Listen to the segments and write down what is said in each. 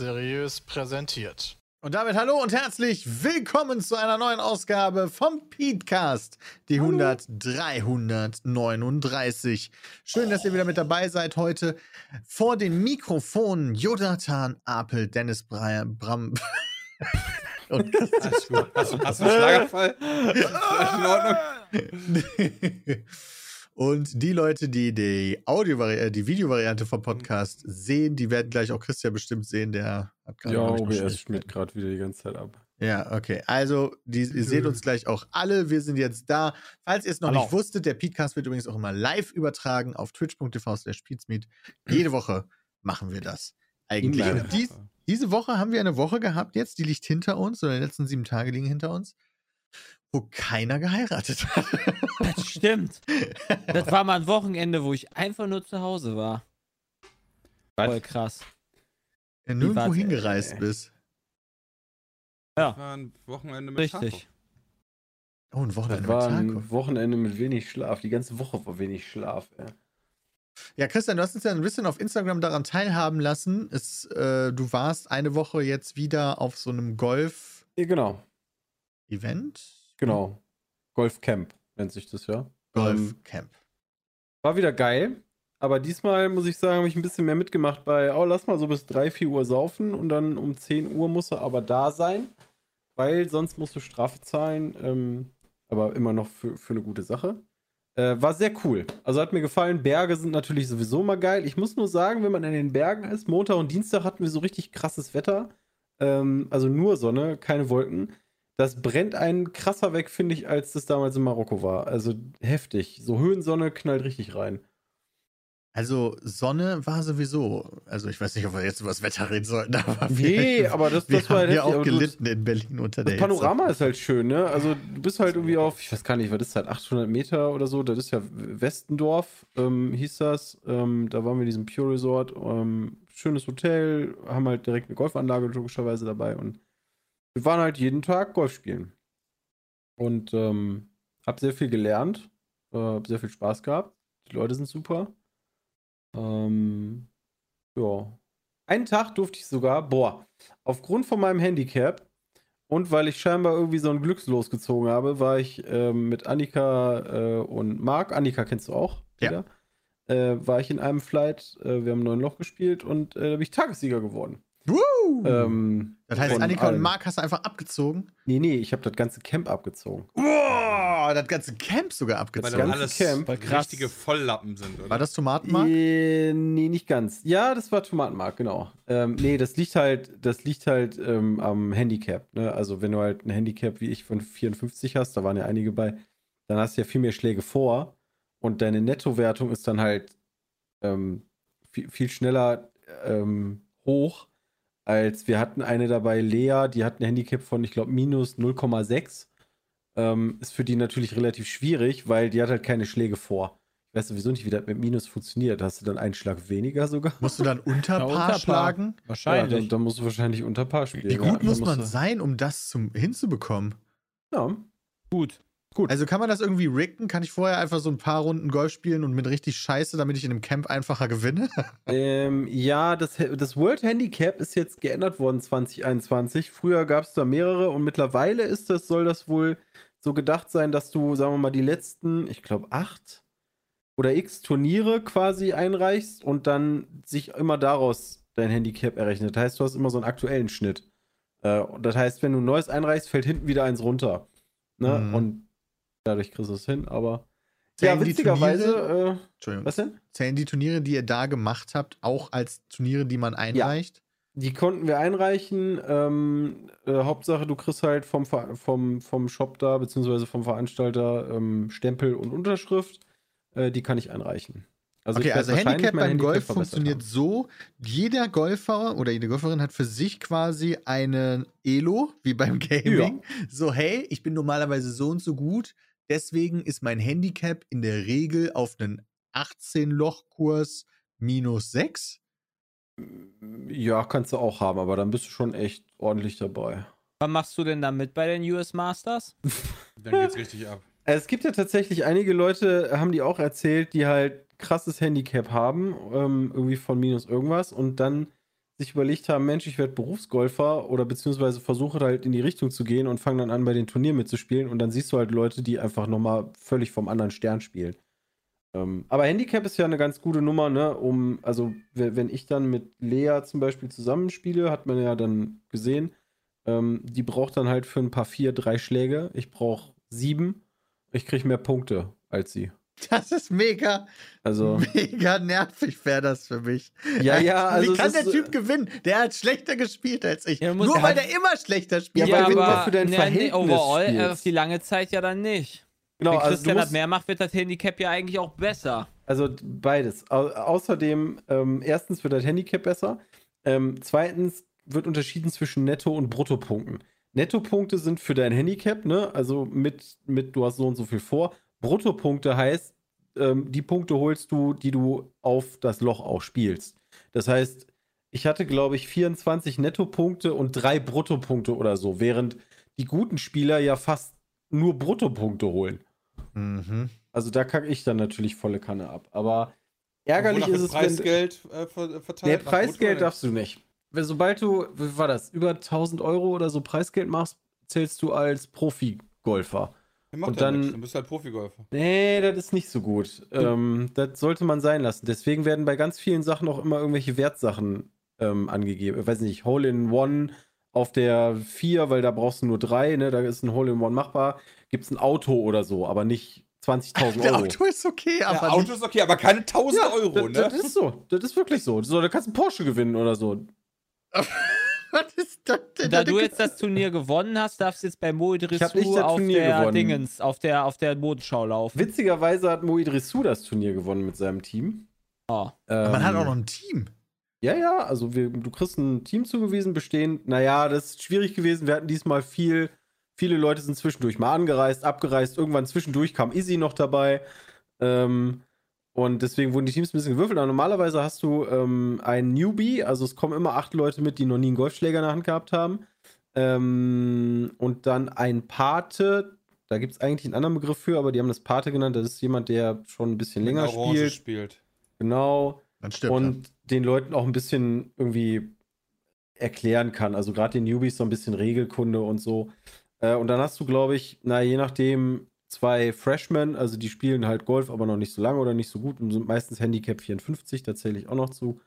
Seriös präsentiert. Und damit hallo und herzlich willkommen zu einer neuen Ausgabe vom Petecast, die 100 339. Schön, dass ihr wieder mit dabei seid heute. Vor den Mikrofonen Jonathan Apel, Dennis Breyer, Bram. und Alles gut. Hast, du- hast du einen Schlagerfall? in Ordnung? Und die Leute, die die Audio äh, die Videovariante vom Podcast sehen, die werden gleich auch Christian bestimmt sehen, der hat gerade Ja, OBS Schwierigkeiten. schmiert gerade wieder die ganze Zeit ab. Ja, okay. Also, die, ihr seht uns gleich auch alle. Wir sind jetzt da. Falls ihr es noch Hallo. nicht wusstet, der Podcast wird übrigens auch immer live übertragen auf twitch.tv slash. Jede Woche machen wir das. Eigentlich. Dies, diese Woche haben wir eine Woche gehabt jetzt, die liegt hinter uns, oder die letzten sieben Tage liegen hinter uns, wo keiner geheiratet hat. Das stimmt. Das war mal ein Wochenende, wo ich einfach nur zu Hause war. Voll krass. Ja, nirgendwo hingereist äh, bist. Ja, War ein Wochenende mit richtig. Oh, ein Wochenende Das war mit ein Tarkov. Wochenende mit wenig Schlaf. Die ganze Woche war wenig Schlaf. Ey. Ja, Christian, du hast uns ja ein bisschen auf Instagram daran teilhaben lassen. Es, äh, du warst eine Woche jetzt wieder auf so einem Golf-Event. Ja, genau, genau. Golfcamp nennt sich das ja. Ähm, Golf-Camp. war wieder geil. Aber diesmal muss ich sagen, habe ich ein bisschen mehr mitgemacht bei, oh, lass mal so bis 3, 4 Uhr saufen und dann um 10 Uhr musst du aber da sein, weil sonst musst du Strafe zahlen. Ähm, aber immer noch für, für eine gute Sache. Äh, war sehr cool. Also hat mir gefallen. Berge sind natürlich sowieso mal geil. Ich muss nur sagen, wenn man in den Bergen ist, Montag und Dienstag hatten wir so richtig krasses Wetter. Ähm, also nur Sonne, keine Wolken. Das brennt einen krasser weg, finde ich, als das damals in Marokko war. Also heftig. So Höhensonne knallt richtig rein. Also, Sonne war sowieso. Also, ich weiß nicht, ob wir jetzt über das Wetter reden sollten, aber Nee, wir, aber das, wir das war haben ja auch gelitten in Berlin unter der Das Panorama Hitze. ist halt schön, ne? Also du bist halt irgendwie auf, ich weiß gar nicht, was ist das, 800 Meter oder so. Das ist ja Westendorf, ähm, hieß das. Ähm, da waren wir in diesem Pure Resort. Ähm, schönes Hotel, haben halt direkt eine Golfanlage logischerweise dabei und wir waren halt jeden Tag Golf spielen. Und ähm, hab sehr viel gelernt, äh, hab sehr viel Spaß gehabt. Die Leute sind super. Ähm, ja. Einen Tag durfte ich sogar, boah, aufgrund von meinem Handicap und weil ich scheinbar irgendwie so ein Glückslos gezogen habe, war ich ähm, mit Annika äh, und Marc, Annika kennst du auch, Ja. Peter, äh, war ich in einem Flight, äh, wir haben neun Loch gespielt und äh, da bin ich Tagessieger geworden. Ähm, das heißt, Annika und allen. Marc hast du einfach abgezogen. Nee, nee, ich habe das ganze Camp abgezogen. Boah, das ganze Camp sogar Weil abgezogen. dann ganze alles Camp. Richtige Volllappen sind, oder? War das Tomatenmark? Äh, nee, nicht ganz. Ja, das war Tomatenmark, genau. Ähm, nee, das liegt halt, das liegt halt ähm, am Handicap. Ne? Also wenn du halt ein Handicap wie ich von 54 hast, da waren ja einige bei, dann hast du ja viel mehr Schläge vor und deine Nettowertung ist dann halt ähm, viel, viel schneller ähm, hoch, als wir hatten eine dabei, Lea, die hat ein Handicap von, ich glaube, minus 0,6. Ähm, ist für die natürlich relativ schwierig, weil die hat halt keine Schläge vor. Ich weiß sowieso nicht, wie das mit Minus funktioniert. Hast du dann einen Schlag weniger sogar? Musst du dann unter Ja, Paar unter Paar. schlagen? Ja, Wahrscheinlich. dann, dann musst du wahrscheinlich unter Paar spielen. Wie ja. gut Dann muss man sein, um das zum, hinzubekommen? Ja. Gut. Also kann man das irgendwie ricken? Kann ich vorher einfach so ein paar Runden Golf spielen und mit richtig Scheiße, damit ich in einem Camp einfacher gewinne? Ähm, ja, das, das World Handicap ist jetzt geändert worden 2021. Früher gab es da mehrere und mittlerweile ist das, soll das wohl so gedacht sein, dass du, sagen wir mal, die letzten, ich glaube, acht oder x Turniere quasi einreichst und dann sich immer daraus dein Handicap errechnet. Das heißt, du hast immer so einen aktuellen Schnitt. Äh, und das heißt, wenn du ein neues einreichst, fällt hinten wieder eins runter. Ne? Mhm. Und dadurch kriegst du es hin, aber. Zählen ja, die witzigerweise. Äh, Entschuldigung. was denn? Zählen die Turniere, die ihr da gemacht habt, auch als Turniere, die man einreicht? Die konnten wir einreichen. Ähm, äh, Hauptsache, du kriegst halt vom, Ver- vom, vom Shop da, beziehungsweise vom Veranstalter ähm, Stempel und Unterschrift. Äh, die kann ich einreichen. Also okay, also Handicap beim Handicap Golf funktioniert haben. so: jeder Golfer oder jede Golferin hat für sich quasi einen Elo, wie beim Gaming. So, hey, ich bin normalerweise so und so gut, deswegen ist mein Handicap in der Regel auf einen 18-Loch-Kurs minus 6. Ja, kannst du auch haben, aber dann bist du schon echt ordentlich dabei. Wann machst du denn da mit bei den US Masters? Dann geht's richtig ab. Es gibt ja tatsächlich einige Leute, haben die auch erzählt, die halt krasses Handicap haben, ähm, irgendwie von minus irgendwas und dann sich überlegt haben, Mensch, ich werde Berufsgolfer oder beziehungsweise versuche halt in die Richtung zu gehen und fange dann an, bei den Turnieren mitzuspielen und dann siehst du halt Leute, die einfach nochmal völlig vom anderen Stern spielen. Ähm, aber Handicap ist ja eine ganz gute Nummer, ne? Um, also we- wenn ich dann mit Lea zum Beispiel zusammenspiele, hat man ja dann gesehen, ähm, die braucht dann halt für ein paar vier, drei Schläge. Ich brauche sieben. Ich kriege mehr Punkte als sie. Das ist mega, Also, mega nervig wäre das für mich. ja, ja, also. Wie kann der Typ gewinnen? Der hat schlechter gespielt als ich. Ja, muss- Nur weil hat- der immer schlechter spielt. Ja, aber mal für dein ne, Verhältnis ne, overall äh, spielst. auf die lange Zeit ja dann nicht. Genau, Wenn also, Christian das musst, mehr macht, wird das Handicap ja eigentlich auch besser. also beides. Au außerdem, ähm, erstens wird das Handicap besser. Ähm, zweitens wird unterschieden zwischen Netto- und Bruttopunkten. Nettopunkte sind für dein Handicap, ne? Also mit, mit du hast so und so viel vor. Bruttopunkte heißt, ähm, die Punkte holst du, die du auf das Loch auch spielst. Das heißt, ich hatte, glaube ich, 24 Nettopunkte und drei Bruttopunkte oder so, während die guten Spieler ja fast nur Bruttopunkte holen. Mhm. Also da kacke ich dann natürlich volle Kanne ab. Aber ärgerlich ist es, wenn... Preisgeld äh, ver Nee, verteilt. Nach Preisgeld darfst du nicht. Sobald du, wie war das, über 1000 Euro oder so Preisgeld machst, zählst du als Profi-Golfer. Und ja dann- nichts, Dann bist du halt Profigolfer. Nee, das ist nicht so gut. Ähm, das sollte man sein lassen. Deswegen werden bei ganz vielen Sachen auch immer irgendwelche Wertsachen ähm, angegeben. Ich weiß nicht, Hole in One auf der 4, weil da brauchst du nur drei, ne? Da ist ein Hole in One machbar. Gibt es ein Auto oder so, aber nicht 20.000 Der Euro. Auto ist okay, aber Ja, Auto nicht- ist okay, aber keine 1000 Euro, das, ne? das ist so. Das ist wirklich so. so. Da kannst du einen Porsche gewinnen oder so. was ist das denn? Da du jetzt das Turnier gewonnen hast, darfst du jetzt bei Mo hab nicht Dressur das auf Turnier der gewonnen. Dingens, auf der, auf der Modenschau laufen. Witzigerweise hat Mo Idrissou das Turnier gewonnen mit seinem Team. Oh. Ähm, Man hat auch noch ein Team. Ja, ja, also wir, du kriegst ein Team zugewiesen, bestehend. Naja, das ist schwierig gewesen. Wir hatten diesmal viel, viele Leute sind zwischendurch mal angereist, abgereist. Irgendwann zwischendurch kam Izzy noch dabei. Ähm, und deswegen wurden die Teams ein bisschen gewürfelt. Aber normalerweise hast du ähm, einen Newbie, also es kommen immer acht Leute mit, die noch nie einen Golfschläger in der Hand gehabt haben. Ähm, und dann ein Pate, da gibt es eigentlich einen anderen Begriff für, aber die haben das Pate genannt. Das ist jemand, der schon ein bisschen länger spielt. spielt. Genau Dann stirbt und den Leuten auch ein bisschen irgendwie erklären kann. Also gerade den Newbies so ein bisschen Regelkunde und so. Äh, und dann hast du, glaube ich, na je nachdem zwei Freshmen, also die spielen halt Golf, aber noch nicht so lange oder nicht so gut und sind meistens Handicap 54, da zähle ich auch noch zu.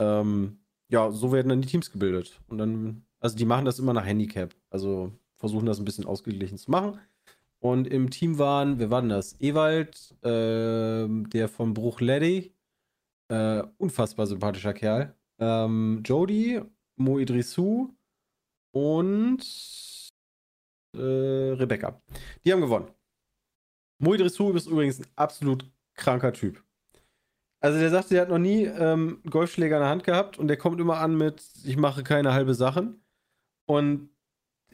Ähm, ja, so werden dann die Teams gebildet. Und dann, also die machen das immer nach Handicap. Also versuchen das ein bisschen ausgeglichen zu machen. Und im Team waren, wer war denn das? Ewald, ähm, der vom Bruch Leddy, äh, unfassbar sympathischer Kerl. Ähm, Jody, Mo und äh, Rebecca. Die haben gewonnen. Mo Idrissou ist übrigens ein absolut kranker Typ. Also der sagte, der hat noch nie ähm, Golfschläger in der Hand gehabt und der kommt immer an mit, ich mache keine halbe Sachen. Und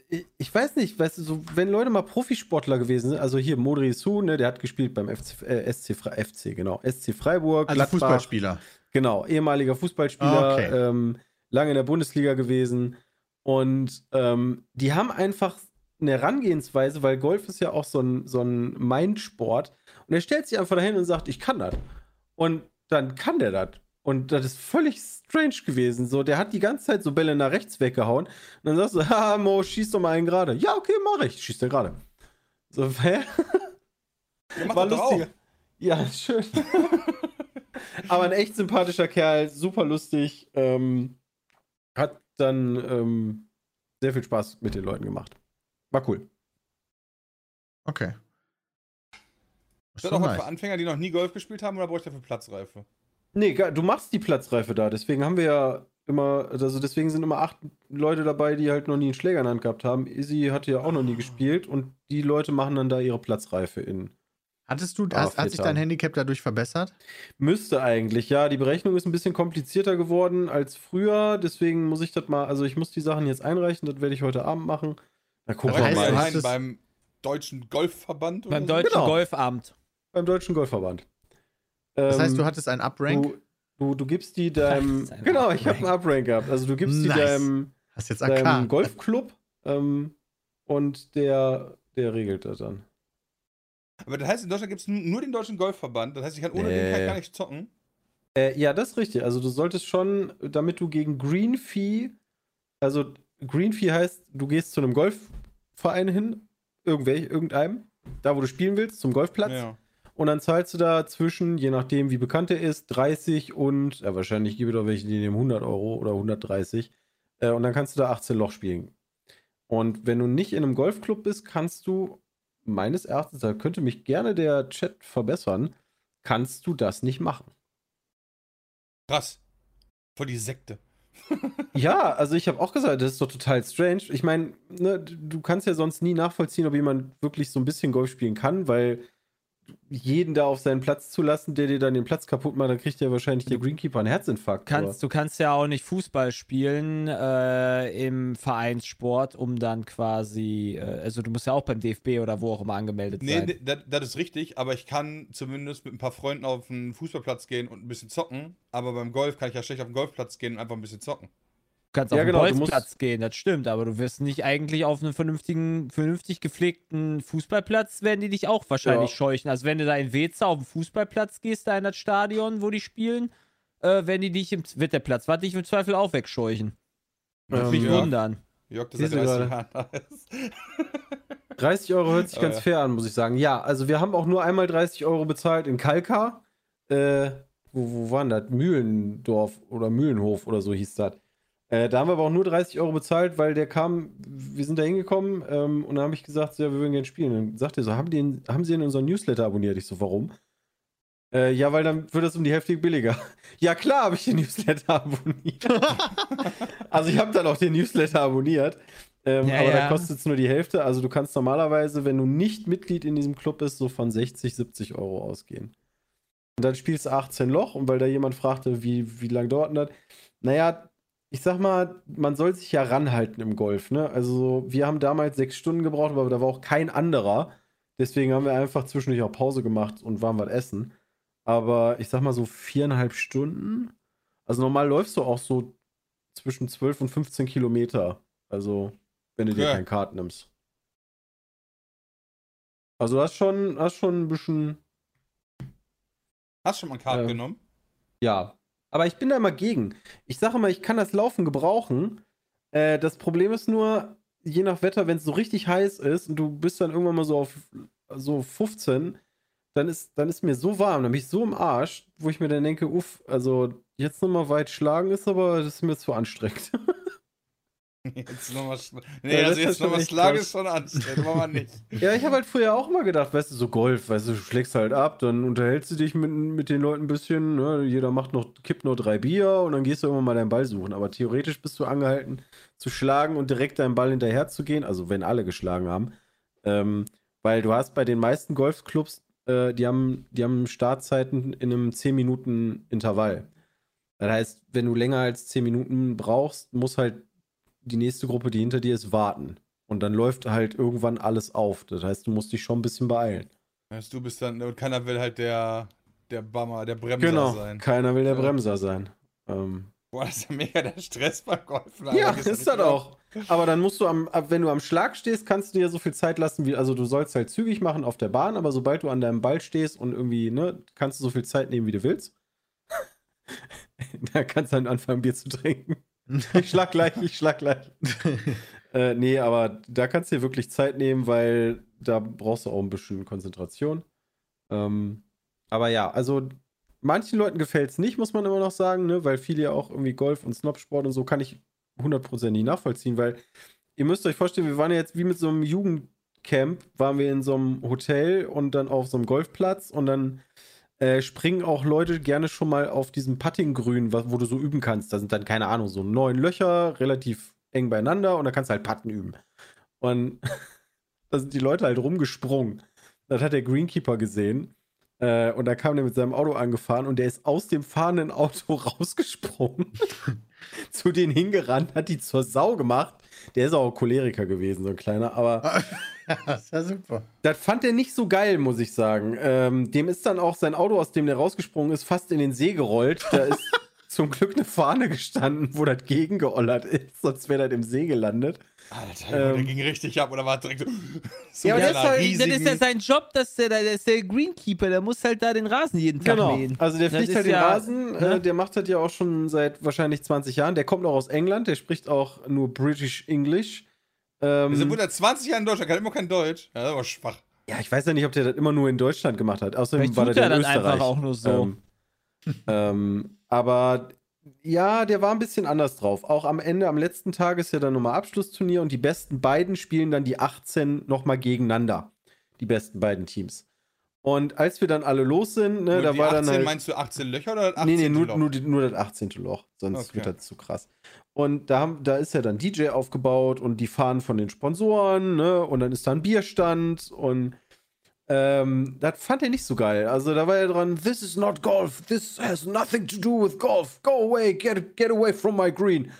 ich, ich weiß nicht, weißt du, so, wenn Leute mal Profisportler gewesen sind, also hier Modri Su, ne, der hat gespielt beim FC, äh, SC, FC, genau, SC Freiburg, Also Fußballspieler. Genau, ehemaliger Fußballspieler, Okay. ähm, lange in der Bundesliga gewesen. Und ähm, die haben einfach eine Herangehensweise, weil Golf ist ja auch so ein, so ein Mindsport. Und er stellt sich einfach dahin und sagt, ich kann das. Und dann kann der das. Und das ist völlig strange gewesen. So, der hat die ganze Zeit so Bälle nach rechts weggehauen. Und dann sagst du, haha, Mo, schieß doch mal einen gerade. Ja, okay, mach ich. Schieß der gerade. So, hä? Macht War auch. lustiger. Ja, schön. Aber ein echt sympathischer Kerl, super lustig. Ähm, hat dann ähm, sehr viel Spaß mit den Leuten gemacht. War cool. Okay. Ist das doch auch was nice. für Anfänger, die noch nie Golf gespielt haben, oder brauche ich dafür Platzreife? Nee, du machst die Platzreife da. Deswegen haben wir ja immer, also deswegen sind immer acht Leute dabei, die halt noch nie einen Schläger in der Hand gehabt haben. Izzy hatte ja auch noch nie gespielt und die Leute machen dann da ihre Platzreife in. Hattest du, Ah, hast, hat sich dein. Handicap dadurch verbessert? Müsste eigentlich, ja. Die Berechnung ist ein bisschen komplizierter geworden als früher. Deswegen muss ich das mal, also ich muss die Sachen jetzt einreichen. Das werde ich heute Abend machen. Da gucken Aber wir heißt, heißt du mal. es- beim Deutschen Golfverband oder Beim so? Deutschen Genau. Golfamt. Beim Deutschen Golfverband. Das heißt, Ähm, du hattest einen Uprank? Du, du, du gibst die deinem. Genau, ich habe einen Uprank gehabt. Also du gibst die Nice. deinem, hast jetzt deinem AK. Golfclub ähm, und der, der regelt das dann. Aber das heißt, in Deutschland gibt es nur den Deutschen Golfverband. Das heißt, ich kann ohne den Nee. halt gar nicht zocken. Äh, ja, das ist richtig. Also du solltest schon, damit du gegen Green Fee, also Green Fee heißt, du gehst zu einem Golfverein hin, irgendwelch, irgendeinem, da wo du spielen willst, zum Golfplatz. Ja. Und dann zahlst du da zwischen, je nachdem wie bekannt er ist, 30 und, ja, wahrscheinlich gibt es auch welche, die nehmen 100 Euro oder 130. Äh, und dann kannst du da 18 Loch spielen. Und wenn du nicht in einem Golfclub bist, kannst du, meines Erachtens, da könnte mich gerne der Chat verbessern, kannst du das nicht machen. Krass. Voll die Sekte. Ja, also ich habe auch gesagt, das ist doch total strange. Ich meine, ne, du kannst ja sonst nie nachvollziehen, ob jemand wirklich so ein bisschen Golf spielen kann, weil jeden da auf seinen Platz zu lassen, der dir dann den Platz kaputt macht, dann kriegt ja wahrscheinlich der Greenkeeper einen Herzinfarkt. Kannst, du kannst ja auch nicht Fußball spielen äh, im Vereinssport, um dann quasi, äh, also du musst ja auch beim DFB oder wo auch immer angemeldet Nee, sein. nee das, das ist richtig, aber ich kann zumindest mit ein paar Freunden auf den Fußballplatz gehen und ein bisschen zocken. Aber beim Golf kann ich ja schlecht auf den Golfplatz gehen und einfach ein bisschen zocken. Du kannst Ja, auf den genau, Golfplatz musst- gehen, das stimmt, aber du wirst nicht eigentlich auf einen vernünftigen, vernünftig gepflegten Fußballplatz, werden die dich auch wahrscheinlich Ja. scheuchen. Also wenn du da in Weze auf den Fußballplatz gehst, da in das Stadion, wo die spielen, äh, werden die dich im, wird der Platz, wird dich im Zweifel auch wegscheuchen. Ähm, Mich ja. wundern. Jörg, das du 30 gerade. Jahren da ist. 30 Euro hört sich Oh, ganz ja. fair an, muss ich sagen. Ja, also wir haben auch nur einmal 30 Euro bezahlt in Kalkar. Äh, wo, wo waren das? Mühlendorf oder Mühlenhof oder so hieß das. Äh, da haben wir aber auch nur 30 Euro bezahlt, weil der kam, wir sind da hingekommen ähm, und dann habe ich gesagt, ja, wir würden gerne spielen. Dann sagt er so, haben, die, in- haben Sie in unseren Newsletter abonniert? Ich so, warum? Äh, ja, weil dann wird das um die Hälfte billiger. Ja, klar habe ich den Newsletter abonniert. also ich habe dann auch den Newsletter abonniert. Ähm, Ja, aber da ja. kostet es nur die Hälfte. Also du kannst normalerweise, wenn du nicht Mitglied in diesem Club bist, so von 60, 70 Euro ausgehen. Und dann spielst du 18 Loch und weil da jemand fragte, wie, wie lange dauert denn das? Naja, ich sag mal, man soll sich ja ranhalten im Golf, ne? Also wir haben damals sechs Stunden gebraucht, aber da war auch kein anderer. Deswegen haben wir einfach zwischendurch auch Pause gemacht und waren was essen. Aber ich sag mal so viereinhalb Stunden. Also normal läufst du auch so zwischen 12 und 15 Kilometer. Also, wenn du dir Okay. kein Kart nimmst. Also das ist schon, das ist schon ein bisschen, Hast du schon mal ein Kart Ähm, genommen? ja. Aber ich bin da immer gegen. Ich sage immer, ich kann das Laufen gebrauchen. Äh, das Problem ist nur, je nach Wetter, wenn es so richtig heiß ist und du bist dann irgendwann mal so auf so 15, dann ist, dann ist mir so warm, dann bin ich so im Arsch, wo ich mir dann denke, uff, also jetzt nochmal weit schlagen ist aber, das ist mir zu anstrengend. Jetzt nochmal. Nee, Ja, also jetzt nochmal Schlag ist schon anstrengend. Machen wir nicht. Ja, ich habe halt früher auch immer gedacht, weißt du, so Golf, weißt du, du schlägst halt ab, dann unterhältst du dich mit, mit den Leuten ein bisschen, ne? jeder macht noch, kippt noch drei Bier und dann gehst du irgendwann mal deinen Ball suchen. Aber theoretisch bist du angehalten zu schlagen und direkt deinen Ball hinterher zu gehen, also wenn alle geschlagen haben. Ähm, weil du hast bei den meisten Golfclubs, äh, die, haben, die haben Startzeiten in einem 10-Minuten-Intervall. Das heißt, wenn du länger als 10 Minuten brauchst, muss halt die nächste Gruppe, die hinter dir ist, warten. Und dann läuft halt irgendwann alles auf. Das heißt, du musst dich schon ein bisschen beeilen. Weißt du bist dann, und keiner will halt der, der Bammer, der Bremser Genau. sein. Keiner will der. Bremser sein. Ähm, Boah, das ist ja mega der Stress beim Golfen. ja, Alter. ist das auch. Aber dann musst du am, wenn du am Schlag stehst, kannst du dir so viel Zeit lassen, wie, also du sollst halt zügig machen auf der Bahn, aber sobald du an deinem Ball stehst und irgendwie, ne, kannst du so viel Zeit nehmen, wie du willst. da kannst du dann anfangen, Bier zu trinken. Ich schlag gleich, ich schlag gleich. äh, nee, aber da kannst du dir wirklich Zeit nehmen, weil da brauchst du auch ein bisschen Konzentration. Ähm, aber ja, also manchen Leuten gefällt es nicht, muss man immer noch sagen, ne? weil viele ja auch irgendwie Golf und Snobsport und so kann ich hundertprozentig nachvollziehen, weil ihr müsst euch vorstellen, wir waren ja jetzt wie mit so einem Jugendcamp, waren wir in so einem Hotel und dann auf so einem Golfplatz und dann äh, springen auch Leute gerne schon mal auf diesem Puttinggrün, wo du so üben kannst. Da sind dann, keine Ahnung, so neun Löcher, relativ eng beieinander und da kannst du halt Putten üben. Und da sind die Leute halt rumgesprungen. Das hat der Greenkeeper gesehen. Äh, und da kam der mit seinem Auto angefahren und der ist aus dem fahrenden Auto rausgesprungen, zu denen hingerannt, hat die zur Sau gemacht. Der ist auch Choleriker gewesen, so ein kleiner, aber das ist ja super. das fand er nicht so geil, muss ich sagen. Ähm, dem ist dann auch sein Auto, aus dem der rausgesprungen ist, fast in den See gerollt. Da ist zum Glück eine Fahne gestanden, wo das gegengeollert ist, sonst wäre das im See gelandet. Alter, der Ähm. ging richtig ab oder war direkt so. so Ja, aber das ist halt- riesigen- Das ist ja sein Job, dass der, der ist der Greenkeeper, der muss halt da den Rasen jeden Tag Genau. mähen. Also der Das fliegt ist halt den ja- Rasen, ne? äh, der macht das ja auch schon seit wahrscheinlich 20 Jahren. Der kommt noch aus England, der spricht auch nur British English. Ähm, Wir sind wohl seit 20 Jahren in Deutschland, kann immer kein Deutsch. Ja, das war schwach. ja, ich weiß ja nicht, ob der das immer nur in Deutschland gemacht hat. Außerdem Vielleicht war tut der er in das Österreich. einfach auch nur so. Ähm, ähm, aber ja, der war ein bisschen anders drauf. Auch am Ende, am letzten Tag ist ja dann nochmal Abschlussturnier und die besten beiden spielen dann die 18 nochmal gegeneinander. Die besten beiden Teams. Und als wir dann alle los sind, ne, Nur da war 18, dann halt. meinst du 18 Löcher oder das 18 Nee, nee, nur, Loch? nur, nur das 18. Loch, sonst Okay. wird das zu krass. Und da, haben, da ist ja dann DJ aufgebaut und die fahren von den Sponsoren, ne? Und dann ist da ein Bierstand und ähm, das fand er nicht so geil. Also da war er dran, this is not golf, this has nothing to do with golf, go away, get, get away from my green.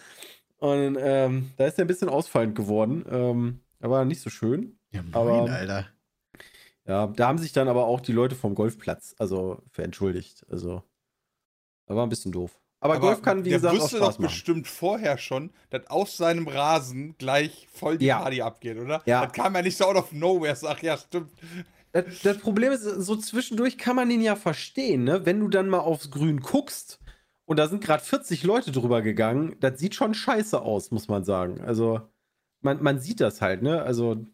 Und ähm, da ist er ein bisschen ausfallend geworden. Ähm, da war nicht so schön. Ja, moin, Aber- Alter. Ja, da haben sich dann aber auch die Leute vom Golfplatz also für entschuldigt. Also, da war ein bisschen doof. Aber, Golf kann, wie der gesagt, auch wusste Spaß doch machen. bestimmt vorher schon, dass aus seinem Rasen gleich voll die Ja. Party abgeht, oder? Ja. Das kam ja nicht so out of nowhere. Sag, ja, stimmt. Das, das Problem ist, so zwischendurch kann man ihn ja verstehen, ne? Wenn du dann mal aufs Grün guckst und da sind gerade 40 Leute drüber gegangen, das sieht schon scheiße aus, muss man sagen. Also, man, man sieht das halt, ne? Also,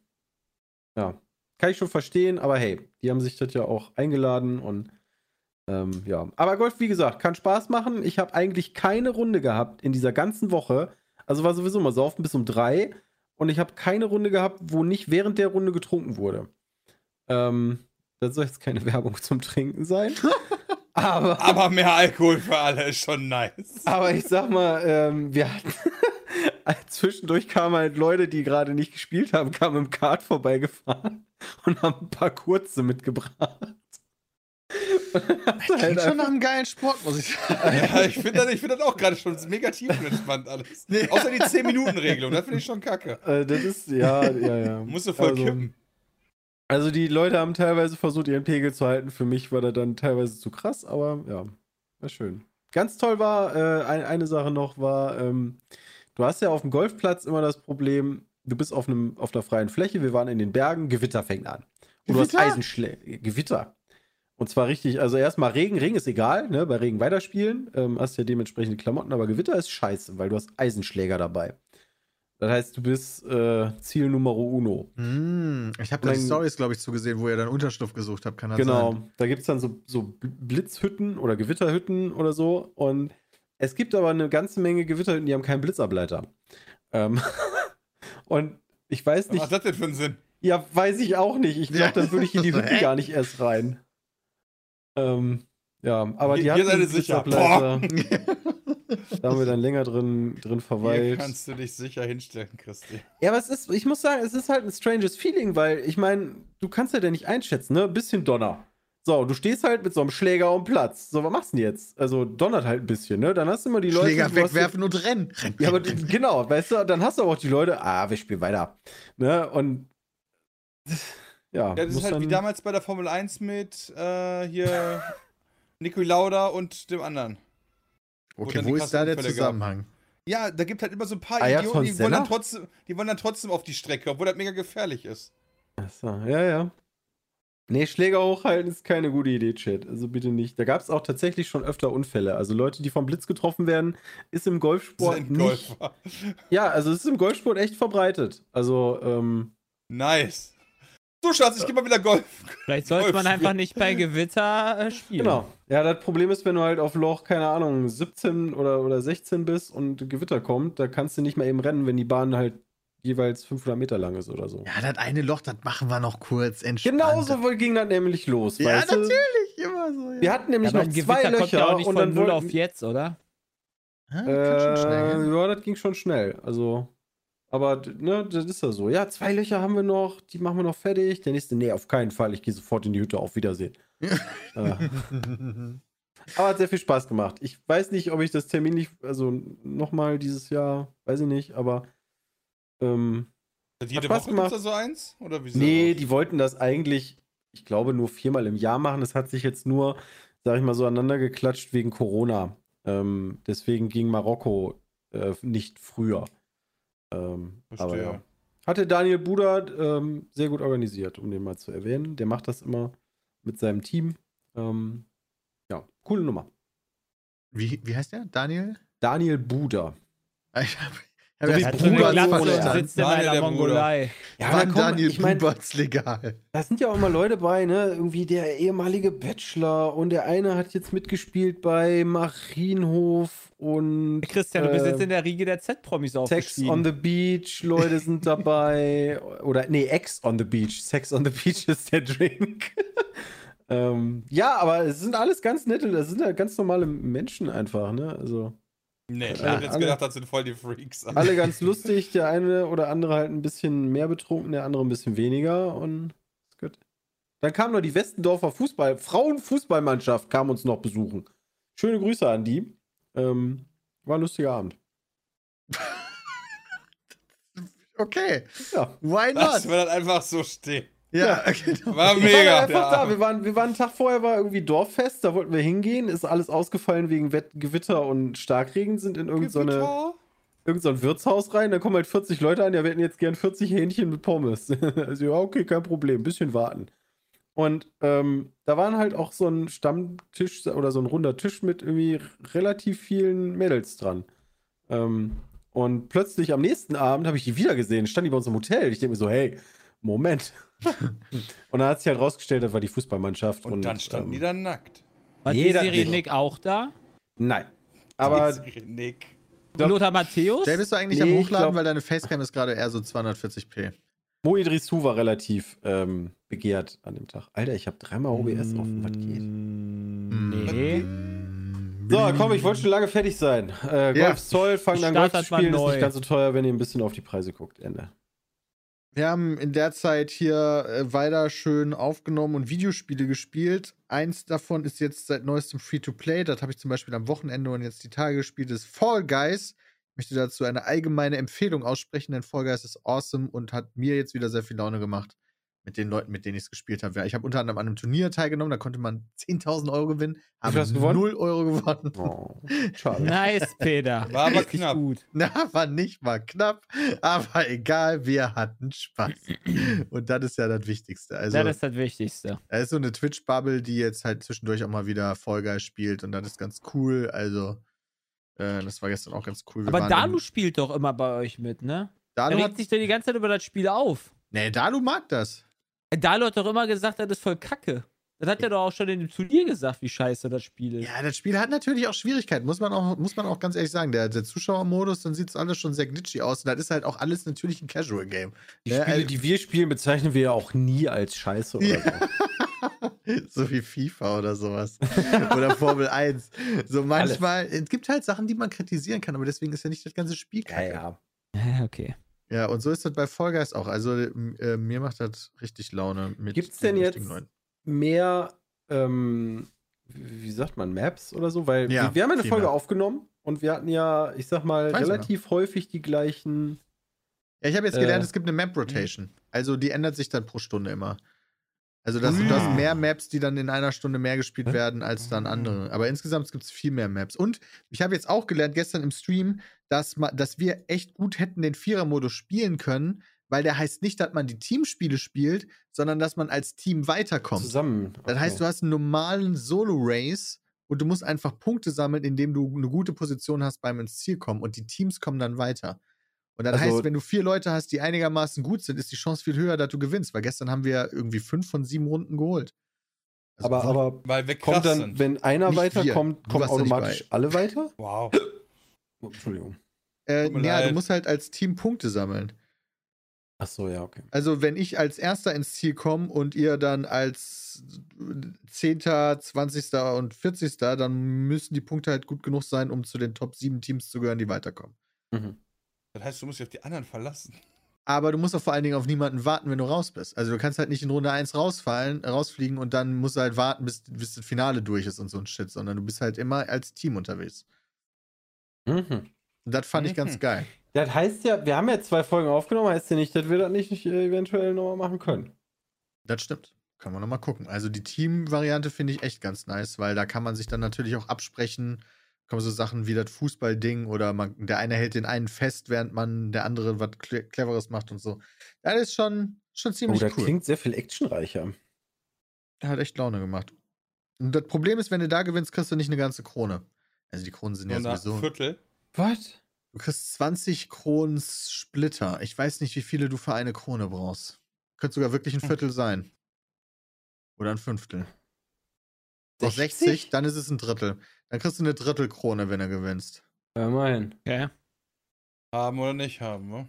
ja, kann ich schon verstehen, aber hey, die haben sich das ja auch eingeladen und ähm, ja. Aber Golf, wie gesagt, kann Spaß machen. Ich habe eigentlich keine Runde gehabt in dieser ganzen Woche. Also war sowieso mal saufen bis um drei und ich habe keine Runde gehabt, wo nicht während der Runde getrunken wurde. Ähm, das soll jetzt keine Werbung zum Trinken sein. aber, Aber mehr Alkohol für alle ist schon nice. aber ich sag mal, ähm, wir hatten. Zwischendurch kamen halt Leute, die gerade nicht gespielt haben, kamen im Kart vorbeigefahren und haben ein paar kurze mitgebracht. Du Klingt halt schon nach einem geilen Sport, muss ich sagen. Ja, ich finde das, ich find das auch gerade schon mega tiefenentspannt alles. Außer die 10-Minuten-Regelung, das finde ich schon kacke. äh, das ist, ja, ja, ja. Musst du voll Also, kippen. Also die Leute haben teilweise versucht, ihren Pegel zu halten. Für mich war das dann teilweise zu krass, aber ja, war schön. Ganz toll war, äh, ein, eine Sache noch war, ähm, du hast ja auf dem Golfplatz immer das Problem, du bist auf, einem, auf einer freien Fläche, wir waren in den Bergen, Gewitter fängt an. Und du hast Gewitter? Eisenschläge. Gewitter. Und zwar richtig, also erstmal Regen, Regen ist egal, ne? Bei Regen weiterspielen, ähm, hast ja dementsprechende Klamotten, aber Gewitter ist scheiße, weil du hast Eisenschläger dabei. Das heißt, du bist äh, Ziel Nummer uno. Hm, ich habe da Stories, glaube ich, zugesehen, wo ihr dann Unterschlupf gesucht habt. Kann das Genau, sein? da gibt es dann so, so Blitzhütten oder Gewitterhütten oder so. Und es gibt aber eine ganze Menge Gewitterhütten, die haben keinen Blitzableiter. Ähm und ich weiß Was nicht, hat das denn für einen Sinn? ja, weiß ich auch nicht. Ich glaube, Ja. dann würde ich in die Hütten Hä? gar nicht erst rein. Ähm, ja, aber die hatten ihr einen. Blitzableiter. Da haben wir dann länger drin, drin Hier verweilt. kannst du dich sicher hinstellen, Christi. Ja, aber es ist, ich muss sagen, es ist halt ein stranges Feeling, weil ich meine, du kannst ja denn nicht einschätzen, ne? Bisschen Donner. So, du stehst halt mit so einem Schläger am Platz. So, was machst du denn jetzt? Also donnert halt ein bisschen, ne? Dann hast du immer die Leute. Schläger du wegwerfen und rennen. Ja, aber genau, weißt du, dann hast du aber auch die Leute, ah, wir spielen weiter. Ne? Und ja, Ja, das ist halt dann, wie damals bei der Formel 1 mit äh, hier Niki Lauda und dem anderen. Okay, wo ist da der Unfälle gab. Zusammenhang? Ja, da gibt halt immer so ein paar Ayrton Idioten, die wollen, dann trotzdem, die wollen dann trotzdem auf die Strecke, obwohl das mega gefährlich ist. Achso, ja, ja. Nee, Schläger hochhalten ist keine gute Idee, Chat. Also bitte nicht. Da gab es auch tatsächlich schon öfter Unfälle. Also Leute, die vom Blitz getroffen werden, ist im Golfsport Sind nicht. Golfer. Ja, also es ist im Golfsport echt verbreitet. Also, ähm, Nice. So, Schatz, ich geh mal wieder Golf. Vielleicht sollte man einfach nicht bei Gewitter äh, spielen. genau. Ja, das Problem ist, wenn du halt auf Loch, keine Ahnung, 17 oder, oder 16 bist und Gewitter kommt, da kannst du nicht mal eben rennen, wenn die Bahn halt jeweils 500 Meter lang ist oder so. Ja, das eine Loch, das machen wir noch kurz entspannt. Genau so ging das nämlich los, Ja, weißt du? natürlich, immer so. Ja. Wir hatten nämlich Aber noch zwei Gewitter kommt Löcher ja auch nicht und von dann 0 wollten, auf jetzt, oder? Ah, kann schon schnell Äh, ja, das ging schon schnell. Also, aber ne, das ist ja so. Ja, zwei Löcher haben wir noch, die machen wir noch fertig. Der nächste, nee, auf keinen Fall. Ich gehe sofort in die Hütte. Auf Wiedersehen. äh, aber hat sehr viel Spaß gemacht. Ich weiß nicht, ob ich das Termin nicht, also nochmal dieses Jahr, weiß ich nicht, aber ähm, Jede Spaß Woche gemacht. da so eins? Oder wie sieht nee, das die wollten das eigentlich, ich glaube, nur viermal im Jahr machen. Es hat sich jetzt nur, sag ich mal, so aneinander geklatscht wegen Corona. Ähm, deswegen ging Marokko äh, nicht früher. Ähm, aber ja. Hatte Daniel Buda ähm, sehr gut organisiert, um den mal zu erwähnen. Der macht das immer mit seinem Team. Ähm, ja, coole Nummer. Wie, wie heißt der? Daniel? Daniel Buda. Ich habe So wie Hat so eine Bruder Glatze sitzt in einer. Mongolei. Ja, da kommen- Daniel ich mein, legal? Da sind ja auch mal Leute bei, ne? Irgendwie der ehemalige Bachelor und der eine hat jetzt mitgespielt bei Marienhof und Christian, du bist äh, jetzt in der Riege der Z-Promis Sex aufgestiegen. on the Beach, Leute sind dabei. Oder, nee, Ex on the Beach. Sex on the Beach ist der Drink. ähm, ja, aber es sind alles ganz nette, das sind ja ganz normale Menschen einfach, ne? Also Nee, ich Alle- hätte jetzt gedacht, das sind voll die Freaks. alle ganz lustig. Der eine oder andere halt ein bisschen mehr betrunken, der andere ein bisschen weniger und ist gut. Dann kam noch die Westendorfer Fußball, Frauenfußballmannschaft kam uns noch besuchen. Schöne Grüße an die. Ähm, war ein lustiger Abend. Okay, Ja. why Lass not? wir das einfach so stehen. Ja, genau. War Ich war mega. einfach da. Wir waren, wir waren einen Tag vorher, war irgendwie Dorffest, da wollten wir hingehen. Ist alles ausgefallen wegen Wett Gewitter und Starkregen, sind in irgendein so irgend so ein Wirtshaus rein. Da kommen halt 40 Leute an, ja, wir hätten jetzt gern 40 Hähnchen mit Pommes. also, ja, okay, kein Problem, bisschen warten. Und ähm, da waren halt auch so ein Stammtisch oder so ein runder Tisch mit irgendwie relativ vielen Mädels dran. Ähm, und plötzlich am nächsten Abend habe ich die wieder gesehen, stand die bei uns im Hotel. Ich denke mir so, hey, Moment. Und dann hat sich halt rausgestellt, das war die Fußballmannschaft. Und dann standen ähm, die da nackt. War jeder- Desiree Nick auch da? Nein. Aber Nick. Doch. Lothar Matthäus? Jay, bist du eigentlich Nee, am Hochladen, glaub- weil deine Facecam ist gerade eher so 240p. Mo Idrissou war relativ ähm, begehrt an dem Tag. Alter, ich habe dreimal OBS offen. Was geht? Mm, Nee. Mm. So, komm, ich wollte schon lange fertig sein. Äh, Ja. Golf Zoll, fangen an Golf zu Startet mal spielen, ist nicht ganz so teuer, wenn ihr ein bisschen auf die Preise guckt. Ende. Wir haben in der Zeit hier äh, weiter schön aufgenommen und Videospiele gespielt. Eins davon ist jetzt seit neuestem Free-to-Play. Das habe ich zum Beispiel am Wochenende und jetzt die Tage gespielt. Das ist Fall Guys. Ich möchte dazu eine allgemeine Empfehlung aussprechen, denn Fall Guys ist awesome und hat mir jetzt wieder sehr viel Laune gemacht mit den Leuten, mit denen ich es gespielt habe. Ja, ich habe unter anderem an einem Turnier teilgenommen, da konnte man 10.000 Euro gewinnen. hast Habe gewonnen? 0 Euro gewonnen. Oh, schade. Nice, Peter. War aber Richtig knapp. gut. Na, war nicht mal knapp, aber egal, wir hatten Spaß. Und das ist ja das Wichtigste. Also, das ist das Wichtigste. da ist so eine Twitch-Bubble, die jetzt halt zwischendurch auch mal wieder Guys spielt und das ist ganz cool. Also, äh, das war gestern auch ganz cool. Wir Aber Dalu spielt doch immer bei euch mit, ne? Er Dalu regt hat, sich doch die ganze Zeit über das Spiel auf. nee, Dalu mag das. Dalu hat doch immer gesagt, das ist voll kacke. Das hat er doch auch schon in dem Turnier gesagt, wie scheiße das Spiel ist. Ja, das Spiel hat natürlich auch Schwierigkeiten, muss man auch, muss man auch ganz ehrlich sagen. Der, der Zuschauermodus, dann sieht es alles schon sehr glitchy aus. Und das ist halt auch alles natürlich ein Casual-Game. Die Ja, Spiele, also- die wir spielen, bezeichnen wir ja auch nie als Scheiße oder Ja. so. so wie FIFA oder sowas. oder Formel 1. So manchmal, es gibt halt Sachen, die man kritisieren kann, aber deswegen ist ja nicht das ganze Spiel Ja, kacke. ja. Ja, okay. Ja, und so ist das bei Guys auch. Also äh, mir macht das richtig Laune mit Gibt's denn den jetzt Leuten. mehr, ähm, wie sagt man, Maps oder so? Weil Ja, wir, wir haben eine Folge mehr. aufgenommen und wir hatten ja, ich sag mal, Weiß relativ häufig die gleichen. Ja, ich habe jetzt gelernt, Äh, es gibt eine Map Rotation. Also die ändert sich dann pro Stunde immer. Also das, du hast mehr Maps, die dann in einer Stunde mehr gespielt Hä? werden als dann andere. Aber insgesamt gibt es viel mehr Maps. Und ich habe jetzt auch gelernt gestern im Stream, dass, ma- dass wir echt gut hätten den Vierer-Modus spielen können, weil der heißt nicht, dass man die Teamspiele spielt, sondern dass man als Team weiterkommt. Zusammen. Das heißt, du hast einen normalen Solo-Race und du musst einfach Punkte sammeln, indem du eine gute Position hast beim ins Ziel kommen und die Teams kommen dann weiter. Und das Also- heißt, wenn du vier Leute hast, die einigermaßen gut sind, ist die Chance viel höher, dass du gewinnst, weil gestern haben wir irgendwie fünf von sieben Runden geholt. Also aber, aber Weil wir kommt dann, sind. wenn einer Nicht weiterkommt, kommen automatisch alle weiter? Wow. Oh, Entschuldigung. äh, ja, du musst halt als Team Punkte sammeln. Ach so, ja, okay. Also, wenn ich als Erster ins Ziel komme und ihr dann als Zehnter, Zwanzigster und Vierzigster, dann müssen die Punkte halt gut genug sein, um zu den Top 7 Teams zu gehören, die weiterkommen. Mhm. Das heißt, du musst dich auf die anderen verlassen. Aber du musst auch vor allen Dingen auf niemanden warten, wenn du raus bist. Also du kannst halt nicht in Runde 1 rausfallen, rausfliegen und dann musst du halt warten, bis, bis das Finale durch ist und so ein Shit, sondern du bist halt immer als Team unterwegs. Mhm. Und das fand ich ganz Mhm. geil. Das heißt ja, wir haben ja zwei Folgen aufgenommen, heißt ja nicht, dass wir das nicht äh, eventuell nochmal machen können. Das stimmt. Kann man nochmal gucken. Also die Team-Variante finde ich echt ganz nice, weil da kann man sich dann natürlich auch absprechen, kommen so Sachen wie das Fußballding oder man, der eine hält den einen fest, während man der andere was Cle Cleveres macht und so. Das ist schon, schon Oh, ziemlich das cool. klingt sehr viel actionreicher. Hat echt Laune gemacht. Und das Problem ist, wenn du da gewinnst, kriegst du nicht eine ganze Krone. Also die Kronen sind Nur ja ein sowieso. Viertel. Was? Du kriegst 20 Kronen Splitter. Ich weiß nicht, wie viele du für eine Krone brauchst. Könnte sogar wirklich ein Hm. Viertel sein. Oder ein Fünftel. Noch 60, dann ist es ein Drittel. Dann kriegst du eine Drittelkrone, wenn du gewinnst. Ja, mein. Okay. Haben oder nicht haben, ne?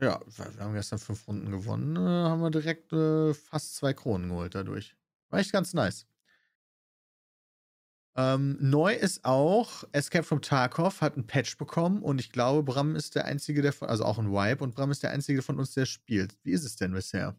Ja, wir wir haben gestern fünf Runden gewonnen. Äh, haben wir direkt äh, fast zwei Kronen geholt dadurch. War echt ganz nice. Ähm, neu ist auch, Escape from Tarkov hat ein Patch bekommen und ich glaube, Bram ist der Einzige, der von, also auch ein Wipe und Bram ist der Einzige von uns, der spielt. Wie ist es denn bisher?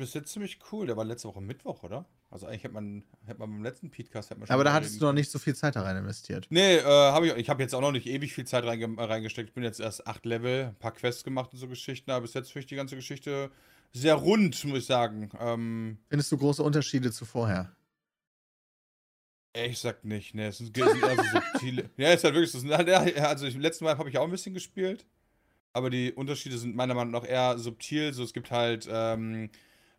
Ist jetzt ziemlich cool. Der war letzte Woche Mittwoch, oder? Also eigentlich hätte man, hätte man beim letzten Podcast hätte man schon Aber da hattest du noch nicht so viel Zeit da rein investiert. Nee, äh, habe ich. Ich habe jetzt auch noch nicht ewig viel Zeit reinge reingesteckt. Ich bin jetzt erst acht Level, ein paar Quests gemacht und so Geschichten, aber bis jetzt finde ich die ganze Geschichte sehr rund, muss ich sagen. Ähm, Findest du große Unterschiede zu vorher? ehrlich gesagt nicht, ne. Es sind, es sind eher so subtile. ja, ist halt wirklich so. es sind Also ich, letzten Mal habe ich auch ein bisschen gespielt. Aber die Unterschiede sind meiner Meinung nach eher subtil. So, es gibt halt ähm,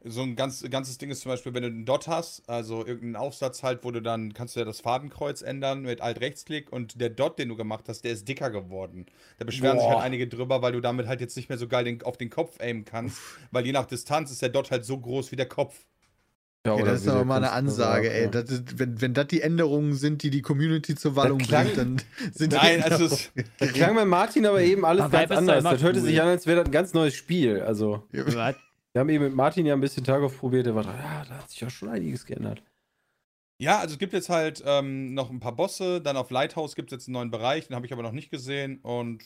so ein ganz, ganzes Ding ist zum Beispiel, wenn du einen Dot hast, also irgendeinen Aufsatz halt, wo du dann kannst du ja das Fadenkreuz ändern mit Alt-Rechtsklick und der Dot, den du gemacht hast, der ist dicker geworden. Da beschweren sich Boah. halt einige drüber, weil du damit halt jetzt nicht mehr so geil den, auf den Kopf aimen kannst, weil je nach Distanz ist der Dot halt so groß wie der Kopf. Ja, Okay, das ist aber mal eine Ansage, ey. ja. Das ist, wenn, wenn das die Änderungen sind, die die Community zur Wallung klang- bringt, dann sind Nein, die also es- Das klang bei Martin aber eben alles Aber ganz anders. Das hörte cool. sich an, als wäre das ein ganz neues Spiel. Also, Was? Wir haben eben mit Martin ja ein bisschen Tarkov probiert. Der war, ja, da hat sich ja schon einiges geändert. Ja, also es gibt jetzt halt ähm, noch ein paar Bosse. Dann auf Lighthouse gibt es jetzt einen neuen Bereich, den habe ich aber noch nicht gesehen. Und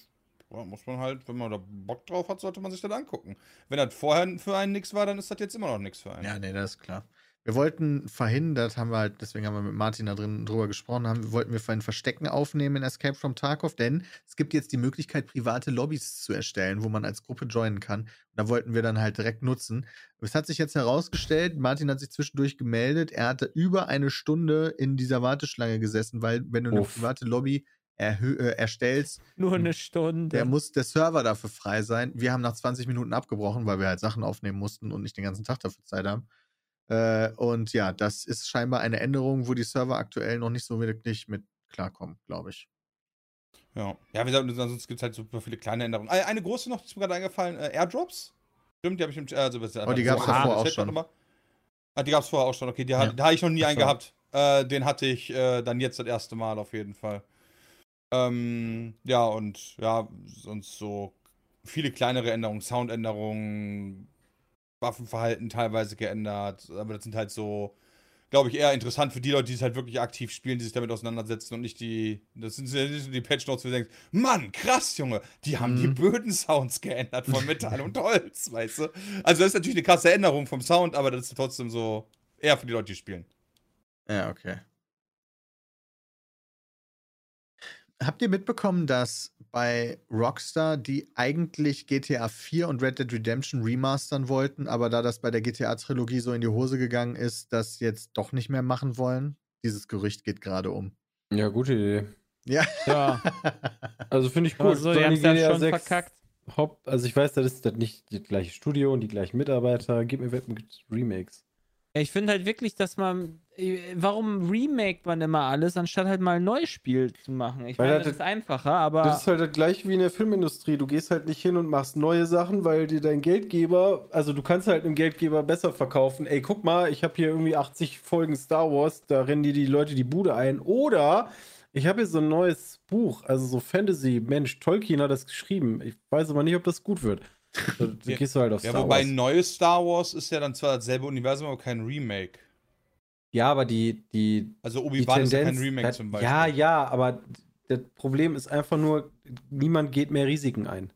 ja, muss man halt, wenn man da Bock drauf hat, sollte man sich das angucken. Wenn das vorher für einen nichts war, dann ist das jetzt immer noch nichts für einen. Ja, nee, das ist klar. Wir wollten verhindert, haben wir halt, deswegen haben wir mit Martin da drin drüber gesprochen, haben, wollten wir vorhin Verstecken aufnehmen in Escape from Tarkov, denn es gibt jetzt die Möglichkeit, private Lobbys zu erstellen, wo man als Gruppe joinen kann. Und da wollten wir dann halt direkt nutzen. Es hat sich jetzt herausgestellt, Martin hat sich zwischendurch gemeldet, er hatte über eine Stunde in dieser Warteschlange gesessen, weil wenn du eine Uff. private Lobby äh, erstellst, Nur eine Stunde. der muss der Server dafür frei sein. Wir haben nach 20 Minuten abgebrochen, weil wir halt Sachen aufnehmen mussten und nicht den ganzen Tag dafür Zeit haben. Äh, und ja, das ist scheinbar eine Änderung, wo die Server aktuell noch nicht so wirklich mit klarkommen, glaube ich. Ja, ja wie gesagt, ansonsten gibt es halt super viele kleine Änderungen. Äh, Eine große noch, die ist mir gerade eingefallen: äh, Airdrops. Stimmt, die habe ich im. Also, Oh, die gab's davor auch schon. Ah, die gab es vorher auch schon, okay. Die, Ja. Da habe ich noch nie Ach einen so. gehabt. Äh, den hatte ich äh, dann jetzt das erste Mal auf jeden Fall. Ähm, ja, und ja, sonst so viele kleinere Änderungen, Soundänderungen, Waffenverhalten teilweise geändert. Aber das sind halt so, glaube ich, eher interessant für die Leute, die es halt wirklich aktiv spielen, die sich damit auseinandersetzen und nicht die. Das sind nicht die Patch Notes, wo du denkst, Mann, krass, Junge, die haben die Mhm. Böden-Sounds geändert von Metall und Holz, weißt du? Also, das ist natürlich eine krasse Änderung vom Sound, aber das ist trotzdem so eher für die Leute, die spielen. Ja, okay. Habt ihr mitbekommen, dass bei Rockstar die eigentlich GTA 4 und Red Dead Redemption remastern wollten, aber da das bei der GTA-Trilogie so in die Hose gegangen ist, das jetzt doch nicht mehr machen wollen? Dieses Gerücht geht gerade um. Ja, gute Idee. Ja. ja, Also finde ich aber gut. so, die haben es schon 6 verkackt. Haupt, also ich weiß, das ist das nicht das gleiche Studio und die gleichen Mitarbeiter. Gib mir mit Remakes. Ja, Ich finde halt wirklich, dass man. äh, Warum remaked man immer alles, anstatt halt mal ein neues Spiel zu machen? Ich Weil meine, das- das ist einfacher, aber. Das ist halt das gleiche wie in der Filmindustrie. Du gehst halt nicht hin und machst neue Sachen, weil dir dein Geldgeber, also du kannst halt einem Geldgeber besser verkaufen. Ey, guck mal, ich habe hier irgendwie 80 Folgen Star Wars, da rennen dir die Leute die Bude ein. Oder ich habe hier so ein neues Buch, also so Fantasy. Mensch, Tolkien hat das geschrieben. Ich weiß aber nicht, ob das gut wird. Da, Ja. gehst du halt auf Ja, Star wobei Wars. neues Star Wars ist ja dann zwar dasselbe Universum, aber kein Remake. Ja, aber die, die, Also Obi-Wan ist ja kein. Remake das- zum Beispiel. ja, ja, aber das Problem ist einfach nur, niemand geht mehr Risiken ein.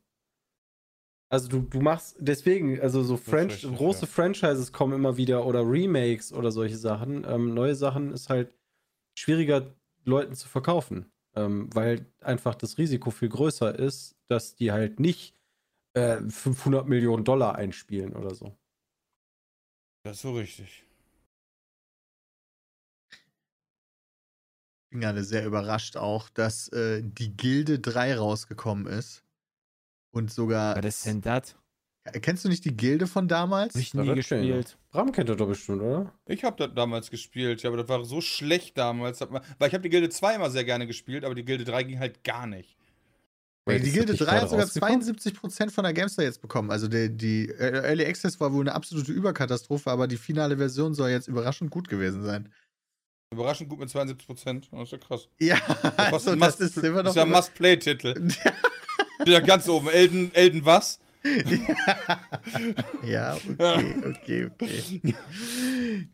Also du, du machst deswegen, also so ist Franch richtig, große ja. Franchises kommen immer wieder oder Remakes oder solche Sachen. Ähm, neue Sachen ist halt schwieriger Leuten zu verkaufen, ähm, weil einfach das Risiko viel größer ist, dass die halt nicht äh, 500 Millionen Dollar einspielen oder so. Das ist so richtig. bin gerade sehr überrascht auch, dass äh, die Gilde 3 rausgekommen ist. Und sogar. Was ist denn das? Kennst du nicht die Gilde von damals? Hab ich Ja, nie ich gespielt. Bram kennt das doch bestimmt, oder? Ich habe das damals gespielt, ja, aber das war so schlecht damals. Man- Weil ich habe die Gilde 2 immer sehr gerne gespielt, aber die Gilde 3 ging halt gar nicht. Wait, die Gilde das nicht 3 hat sogar rausgekommen? 72% von der Gamestar jetzt bekommen. Also die, die äh, Early Access war wohl eine absolute Überkatastrophe, aber die finale Version soll jetzt überraschend gut gewesen sein. Überraschend gut mit 72 Prozent. Das ist ja krass. Ja, Das also das ist immer noch. Das ist ja ein Must-Play-Titel. Ja, ganz oben. Elden, Elden was? ja, okay, okay, okay.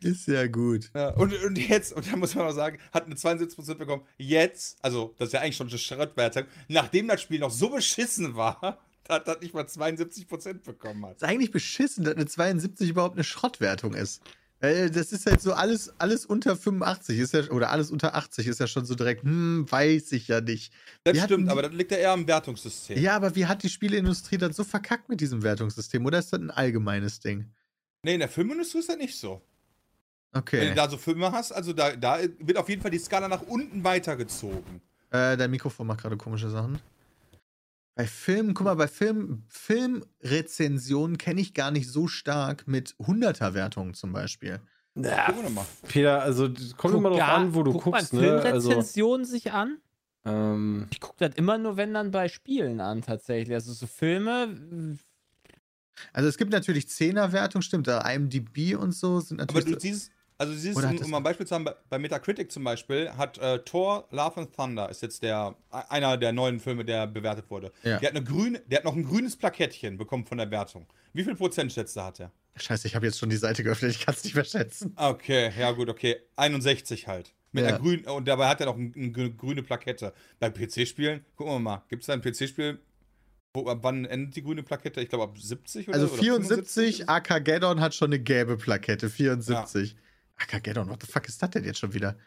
Ist ja gut. Ja, und, und jetzt, und da muss man auch sagen, hat eine 72% bekommen. Jetzt, also das ist ja eigentlich schon eine Schrottwertung, nachdem das Spiel noch so beschissen war, hat das nicht mal 72% bekommen hat. ist eigentlich beschissen, dass eine 72 überhaupt eine Schrottwertung ist. Weil das ist halt so alles, alles unter 85 ist ja, oder alles unter 80 ist ja schon so direkt, hm, weiß ich ja nicht. Das Wir stimmt, hatten- aber das liegt ja eher am Wertungssystem. Ja, aber wie hat die Spieleindustrie das so verkackt mit diesem Wertungssystem? Oder ist das ein allgemeines Ding? Nee, in der Filmindustrie ist das nicht so. Wenn Okay. du da so Filme hast, also da, da wird auf jeden Fall die Skala nach unten weitergezogen. Äh, dein Mikrofon macht gerade komische Sachen. Bei Filmen, guck mal, bei Film, Filmrezensionen kenne ich gar nicht so stark mit 100er-Wertungen zum Beispiel. Ja, Gucken wir mal. Peter, also das kommt immer drauf an, wo du guckt guckst, man ne? Also, Filmrezensionen sich an? ähm, Ich gucke das immer nur, wenn dann bei Spielen an, tatsächlich. Also so Filme. Also es gibt natürlich 10er-Wertungen, stimmt, da IMDb und so sind Aber natürlich. du siehst, also du siehst, hat um, mal ein Beispiel zu haben, bei, Metacritic zum Beispiel hat äh, Thor Love and Thunder ist jetzt der einer der neuen Filme, der bewertet wurde. Ja. Der hat eine grüne, der hat noch ein grünes Plakettchen bekommen von der Wertung. Wie viel Prozentschätze hat er? Scheiße, ich habe jetzt schon die Seite geöffnet, ich kann es nicht mehr schätzen. Okay, ja gut, okay. 61 halt. Mit Ja. einer grünen, und dabei hat er noch ein, eine grü- grüne Plakette. Bei PC-Spielen, gucken wir mal, gibt es da ein PC-Spiel, wo, ab wann endet die grüne Plakette? Ich glaube ab 70 oder Also oder 74, 75? Arcageddon hat schon eine gelbe Plakette, 74. Arcageddon, what the fuck ist das denn jetzt schon wieder?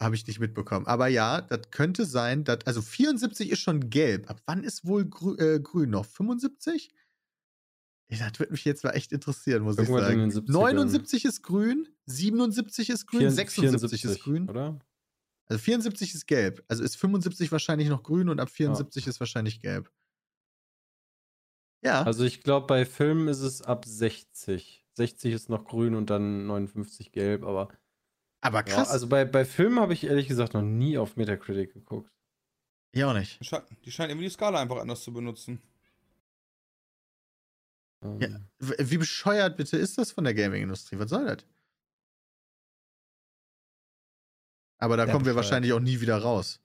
Habe ich nicht mitbekommen. Aber ja, das könnte sein, dass, also 74 ist schon gelb. Ab wann ist wohl grü äh, grün noch? 75? Ja, das würde mich jetzt mal echt interessieren, muss Irgendwann ich sagen. in den 70ern. 79 ist grün, 77 ist grün, 76 ist grün. Oder? Also 74 ist gelb. Also ist 75 wahrscheinlich noch grün und ab 74 ist wahrscheinlich gelb. Ja. Also ich glaube, bei Filmen ist es ab 60. 60 ist noch grün und dann 59 gelb, aber aber ja, krass. also bei, bei Filmen habe ich ehrlich gesagt noch nie auf Metacritic geguckt. ja, auch nicht. Die scheinen, die scheinen irgendwie die Skala einfach anders zu benutzen. Ähm, Ja. Wie bescheuert bitte ist das von der Gaming-Industrie? Was soll das? Aber da Sehr kommen wir bescheuert. wahrscheinlich auch nie wieder raus.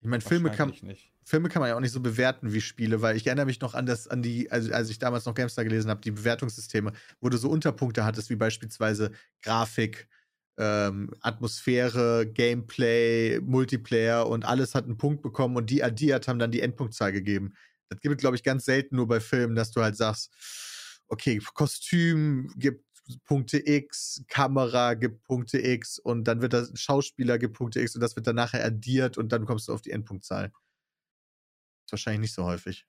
Ich meine, Filme kann, nicht. Filme kann man ja auch nicht so bewerten wie Spiele, weil ich erinnere mich noch an das, an die, also als ich damals noch GameStar gelesen habe, die Bewertungssysteme, wo du so Unterpunkte hattest, wie beispielsweise Grafik, ähm, Atmosphäre, Gameplay, Multiplayer und alles hat einen Punkt bekommen und die addiert haben dann die Endpunktzahl gegeben. Das gibt es, glaube ich, ganz selten nur bei Filmen, dass du halt sagst, okay, Kostüm gibt Punkte X, Kamera gibt Punkte X und dann wird das Schauspieler gibt Punkte X und das wird dann nachher addiert und dann kommst du auf die Endpunktzahl. Ist wahrscheinlich nicht so häufig.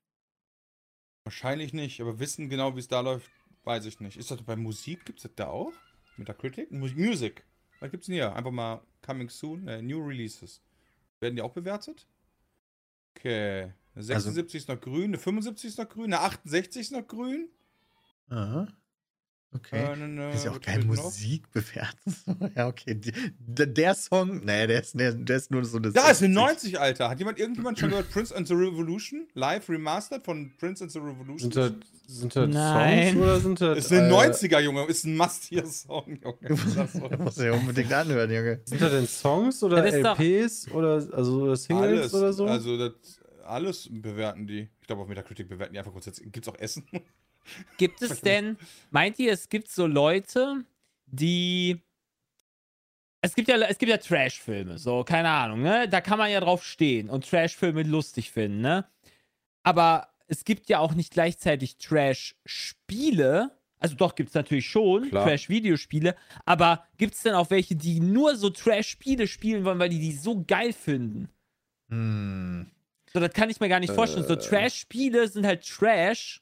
Wahrscheinlich nicht, aber wissen genau, wie es da läuft, weiß ich nicht. Ist das bei Musik, gibt es das da auch? Metacritic? Mu Music. Was gibt's denn hier? Einfach mal Coming Soon, äh, New Releases. Werden die auch bewertet? Okay. Eine 76 ist noch grün, eine 75 ist noch grün, eine 68 ist noch grün. Aha. Okay. Äh, eine, ist ja auch noch? Musik bewerten. ja, okay. Die, der, der Song, nee, der ist, der, der ist nur so eine. Da ist eine 60. 90, Alter. Hat jemand irgendjemand schon gehört Prince and the Revolution? Live remastered von Prince and the Revolution? Sind das, sind das Nein. Songs oder sind das. ist eine äh, 90er, Junge. Ist ein Must-Hear-Song, Junge. Das musst ja unbedingt anhören, Junge. Sind das denn Songs oder LPs oder also Singles Alles. oder so? Also, das, alles bewerten die. Ich glaube, auf Metacritic bewerten die einfach grundsätzlich. Gibt es auch Essen? Gibt es denn, meint ihr, es gibt so Leute, die. Es gibt ja, es gibt ja Trash-Filme, so, keine Ahnung, ne? Da kann man ja drauf stehen und Trash-Filme lustig finden, ne? Aber es gibt ja auch nicht gleichzeitig Trash-Spiele. Also doch, gibt es natürlich schon. Trash-Videospiele. Aber gibt es denn auch welche, die nur so Trash-Spiele spielen wollen, weil die die so geil finden? Hm. So, das kann ich mir gar nicht vorstellen. So, Äh. Trash-Spiele sind halt Trash.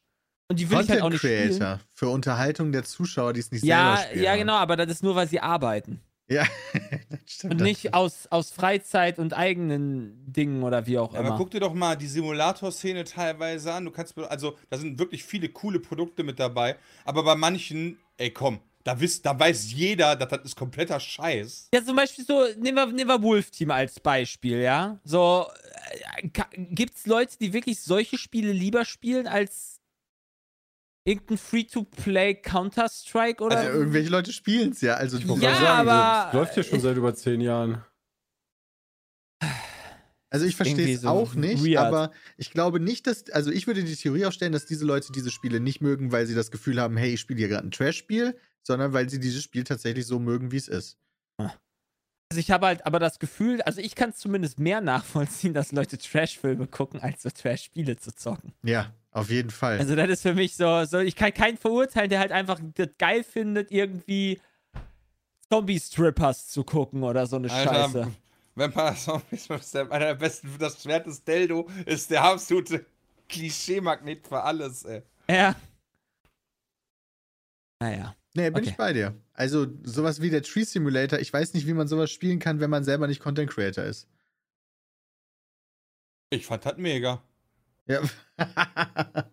Und die will ich halt auch Content nicht spielen. Creator. Für Unterhaltung der Zuschauer, die es nicht Ja, selber spielen. ja, genau, aber das ist nur, weil sie arbeiten. Ja, das stimmt. Und nicht aus, aus Freizeit und eigenen Dingen oder wie auch Ja, aber immer. guck dir doch mal die Simulator-Szene teilweise an. Du kannst, also, da sind wirklich viele coole Produkte mit dabei. Aber bei manchen, ey, komm, da, wisst, da weiß jeder, dass das ist kompletter Scheiß. Ja, zum Beispiel so, nehmen wir, nehmen wir Wolf Team als Beispiel, ja. So, äh, gibt's Leute, die wirklich solche Spiele lieber spielen als irgendein Free-to-Play Counter-Strike oder? Also, irgendwelche Leute spielen es ja. Also, Ja, sagen, aber- das läuft ja schon seit über zehn Jahren. Also ich verstehe es so auch nicht, weird. aber ich glaube nicht, dass, also ich würde die Theorie aufstellen, dass diese Leute diese Spiele nicht mögen, weil sie das Gefühl haben, hey, ich spiele hier gerade ein Trash-Spiel, sondern weil sie dieses Spiel tatsächlich so mögen, wie es ist. Also ich habe halt aber das Gefühl, also ich kann es zumindest mehr nachvollziehen, dass Leute Trash-Filme gucken, als so Trash-Spiele zu zocken. Ja, auf jeden Fall. Also das ist für mich so, so ich kann keinen verurteilen, der halt einfach das geil findet, irgendwie Zombie-Strippers zu gucken oder so eine Scheiße. Vampire Zombies ist der, einer der besten, das Schwert des Deldo ist der absolute Klischee-Magnet für alles, ey. Ja. Naja. nee, bin okay. ich bei dir. Also sowas wie der Tree Simulator, ich weiß nicht, wie man sowas spielen kann, wenn man selber nicht Content Creator ist. Ich fand das mega. Ja.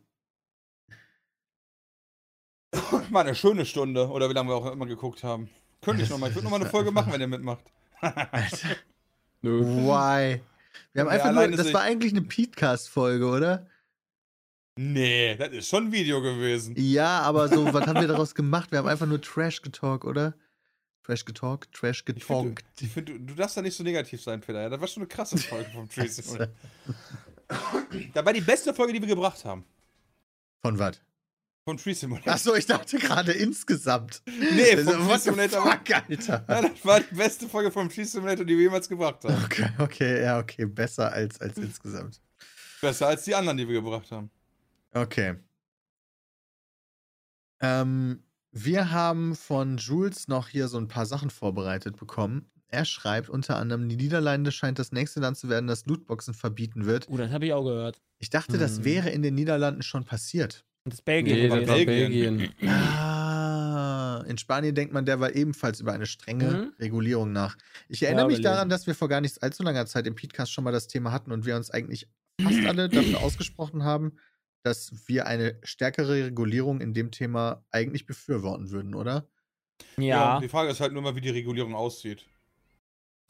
War eine schöne Stunde, oder wie lange wir auch immer geguckt haben. Könnte ich nochmal. Ich würde nochmal eine Folge machen, wenn ihr mitmacht. Alter, Nö. why? Wir haben Ja, einfach nur, das war eigentlich eine Petecast-Folge, oder? Nee, das ist schon ein Video gewesen. Ja, aber so, was haben wir daraus gemacht? Wir haben einfach nur Trash getalkt, oder? Trash getalkt, Trash Ich finde, getalkt. du, ich find, du, du darfst da nicht so negativ sein, Peter. Ja, das war schon eine krasse Folge vom Tracy. das war die beste Folge, die wir gebracht haben. Von was? Vom Tree Simulator. Achso, ich dachte gerade insgesamt. Nee, Also, vom Tree Simulator. fuck, Alter. Ja, das war die beste Folge vom Tree Simulator, die wir jemals gebracht haben. Okay, okay, ja, okay. Besser als, als insgesamt. Besser als die anderen, die wir gebracht haben. Okay. Ähm, wir haben von Jules noch hier so ein paar Sachen vorbereitet bekommen. Er schreibt unter anderem, die Niederlande scheint das nächste Land zu werden, das Lootboxen verbieten wird. Oh, das habe ich auch gehört. Ich dachte, das Hm. wäre in den Niederlanden schon passiert. Und das Belgien. Nee, das war Belgien. Belgien. Ah, in Spanien denkt man derweil ebenfalls über eine strenge Mhm. Regulierung nach. Ich erinnere Ja, mich daran, dass wir vor gar nicht allzu langer Zeit im Podcast schon mal das Thema hatten und wir uns eigentlich fast alle dafür ausgesprochen haben, dass wir eine stärkere Regulierung in dem Thema eigentlich befürworten würden, oder? Ja. Die Frage ist halt nur mal, wie die Regulierung aussieht.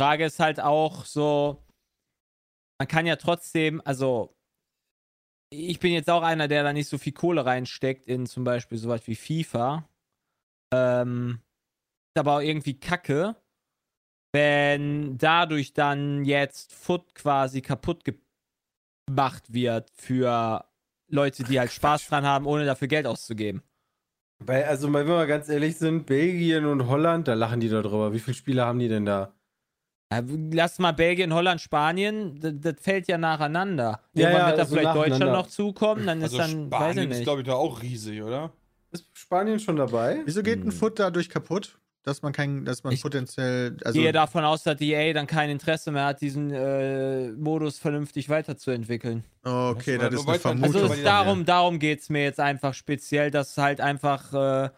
Frage ist halt auch so, man kann ja trotzdem, also ich bin jetzt auch einer, der da nicht so viel Kohle reinsteckt in zum Beispiel sowas wie FIFA. Ähm, ist aber auch irgendwie kacke, wenn dadurch dann jetzt Foot quasi kaputt gemacht wird für Leute, die halt Spaß dran haben, ohne dafür Geld auszugeben. Weil, also, wenn wir mal ganz ehrlich sind, Belgien und Holland, da lachen die da drüber. Wie viele Spiele haben die denn da? Ja, Lass mal Belgien, Holland, Spanien, das, das fällt ja nacheinander. Ja, Irgendwann ja, wird da also vielleicht Deutschland noch zukommen, dann ist Also dann, weiß ich Spanien ist, glaube ich, da auch riesig, oder? Ist Spanien schon dabei? Wieso geht ein Hm. Foot dadurch kaputt? Dass man kein, dass man Ich potenziell, also gehe davon aus, dass die EA dann kein Interesse mehr hat, diesen äh, Modus vernünftig weiterzuentwickeln. okay, Das war das ist nur eine Vermutung. Also darum, darum geht es mir jetzt einfach speziell, dass halt einfach, äh,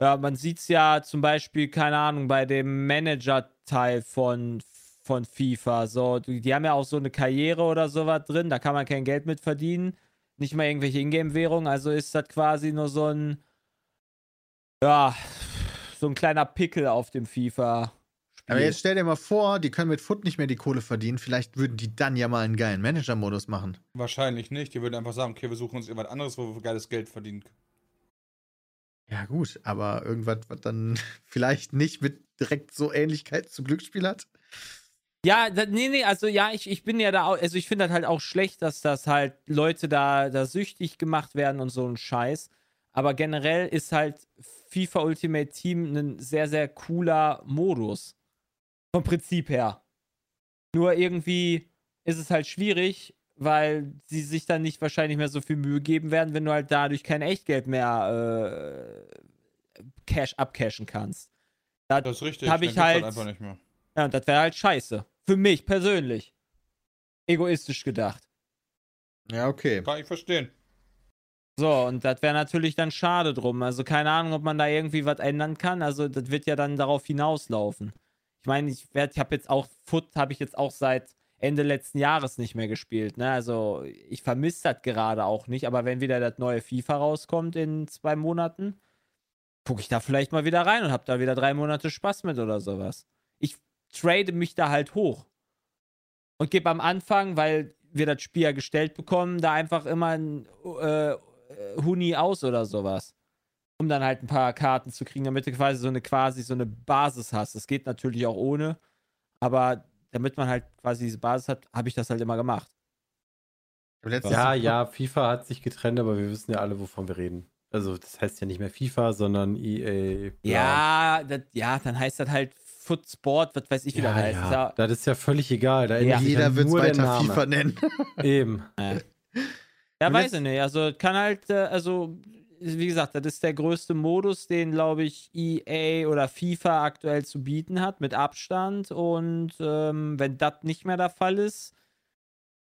ja, man sieht es ja zum Beispiel, keine Ahnung, bei dem Manager-Teil von, von FIFA. So, die, die haben ja auch so eine Karriere oder sowas drin, da kann man kein Geld mit verdienen. Nicht mal irgendwelche Ingame-Währungen, also ist das quasi nur so ein, ja, so ein kleiner Pickel auf dem FIFA. Aber jetzt stell dir mal vor, die können mit Foot nicht mehr die Kohle verdienen. Vielleicht würden die dann ja mal einen geilen Manager-Modus machen. Wahrscheinlich nicht. Die würden einfach sagen, okay, wir suchen uns irgendwas anderes, wo wir geiles Geld verdienen können. Ja, gut, aber irgendwas, was dann vielleicht nicht mit direkt so Ähnlichkeit zu Glücksspiel hat. Ja, da, nee, nee, also ja, ich, ich bin ja da auch, also ich finde das halt auch schlecht, dass das halt Leute da, da süchtig gemacht werden und so ein Scheiß. Aber generell ist halt FIFA Ultimate Team ein sehr, sehr cooler Modus. Vom Prinzip her. Nur irgendwie ist es halt schwierig, weil sie sich dann nicht wahrscheinlich mehr so viel Mühe geben werden, wenn du halt dadurch kein Echtgeld mehr äh, Cash abcashen kannst. Da, Das ist richtig. Hab ich gibt's halt- einfach nicht mehr. ja, und das wäre halt scheiße. Für mich persönlich. Egoistisch gedacht. Ja, okay. Kann ich verstehen. So, und das wäre natürlich dann schade drum. Also keine Ahnung, ob man da irgendwie was ändern kann. Also das wird ja dann darauf hinauslaufen. Ich meine, ich werde, ich habe jetzt auch Foot habe ich jetzt auch seit Ende letzten Jahres nicht mehr gespielt. Ne? Also ich vermisse das gerade auch nicht. Aber wenn wieder das neue FIFA rauskommt in zwei Monaten, gucke ich da vielleicht mal wieder rein und habe da wieder drei Monate Spaß mit oder sowas. Ich trade mich da halt hoch und gebe am Anfang, weil wir das Spiel ja gestellt bekommen, da einfach immer ein äh, Huni aus oder sowas. Um dann halt ein paar Karten zu kriegen, damit du quasi so eine quasi so eine Basis hast. Das geht natürlich auch ohne, aber damit man halt quasi diese Basis hat, habe ich das halt immer gemacht. Ja, ja, FIFA hat sich getrennt, aber wir wissen ja alle, wovon wir reden. Also das heißt ja nicht mehr FIFA, sondern EA. Ja, das, ja, dann heißt das halt Footsport, was weiß ich, wie ja, das heißt. Ja. Ja. Das ist ja völlig egal. Da Ja. Jeder ja wird es weiter. FIFA nennen. Eben. Ja, Und weiß ich nicht. Also kann halt, äh, also wie gesagt, das ist der größte Modus, den, glaube ich, EA oder FIFA aktuell zu bieten hat, mit Abstand. Und ähm, wenn das nicht mehr der Fall ist,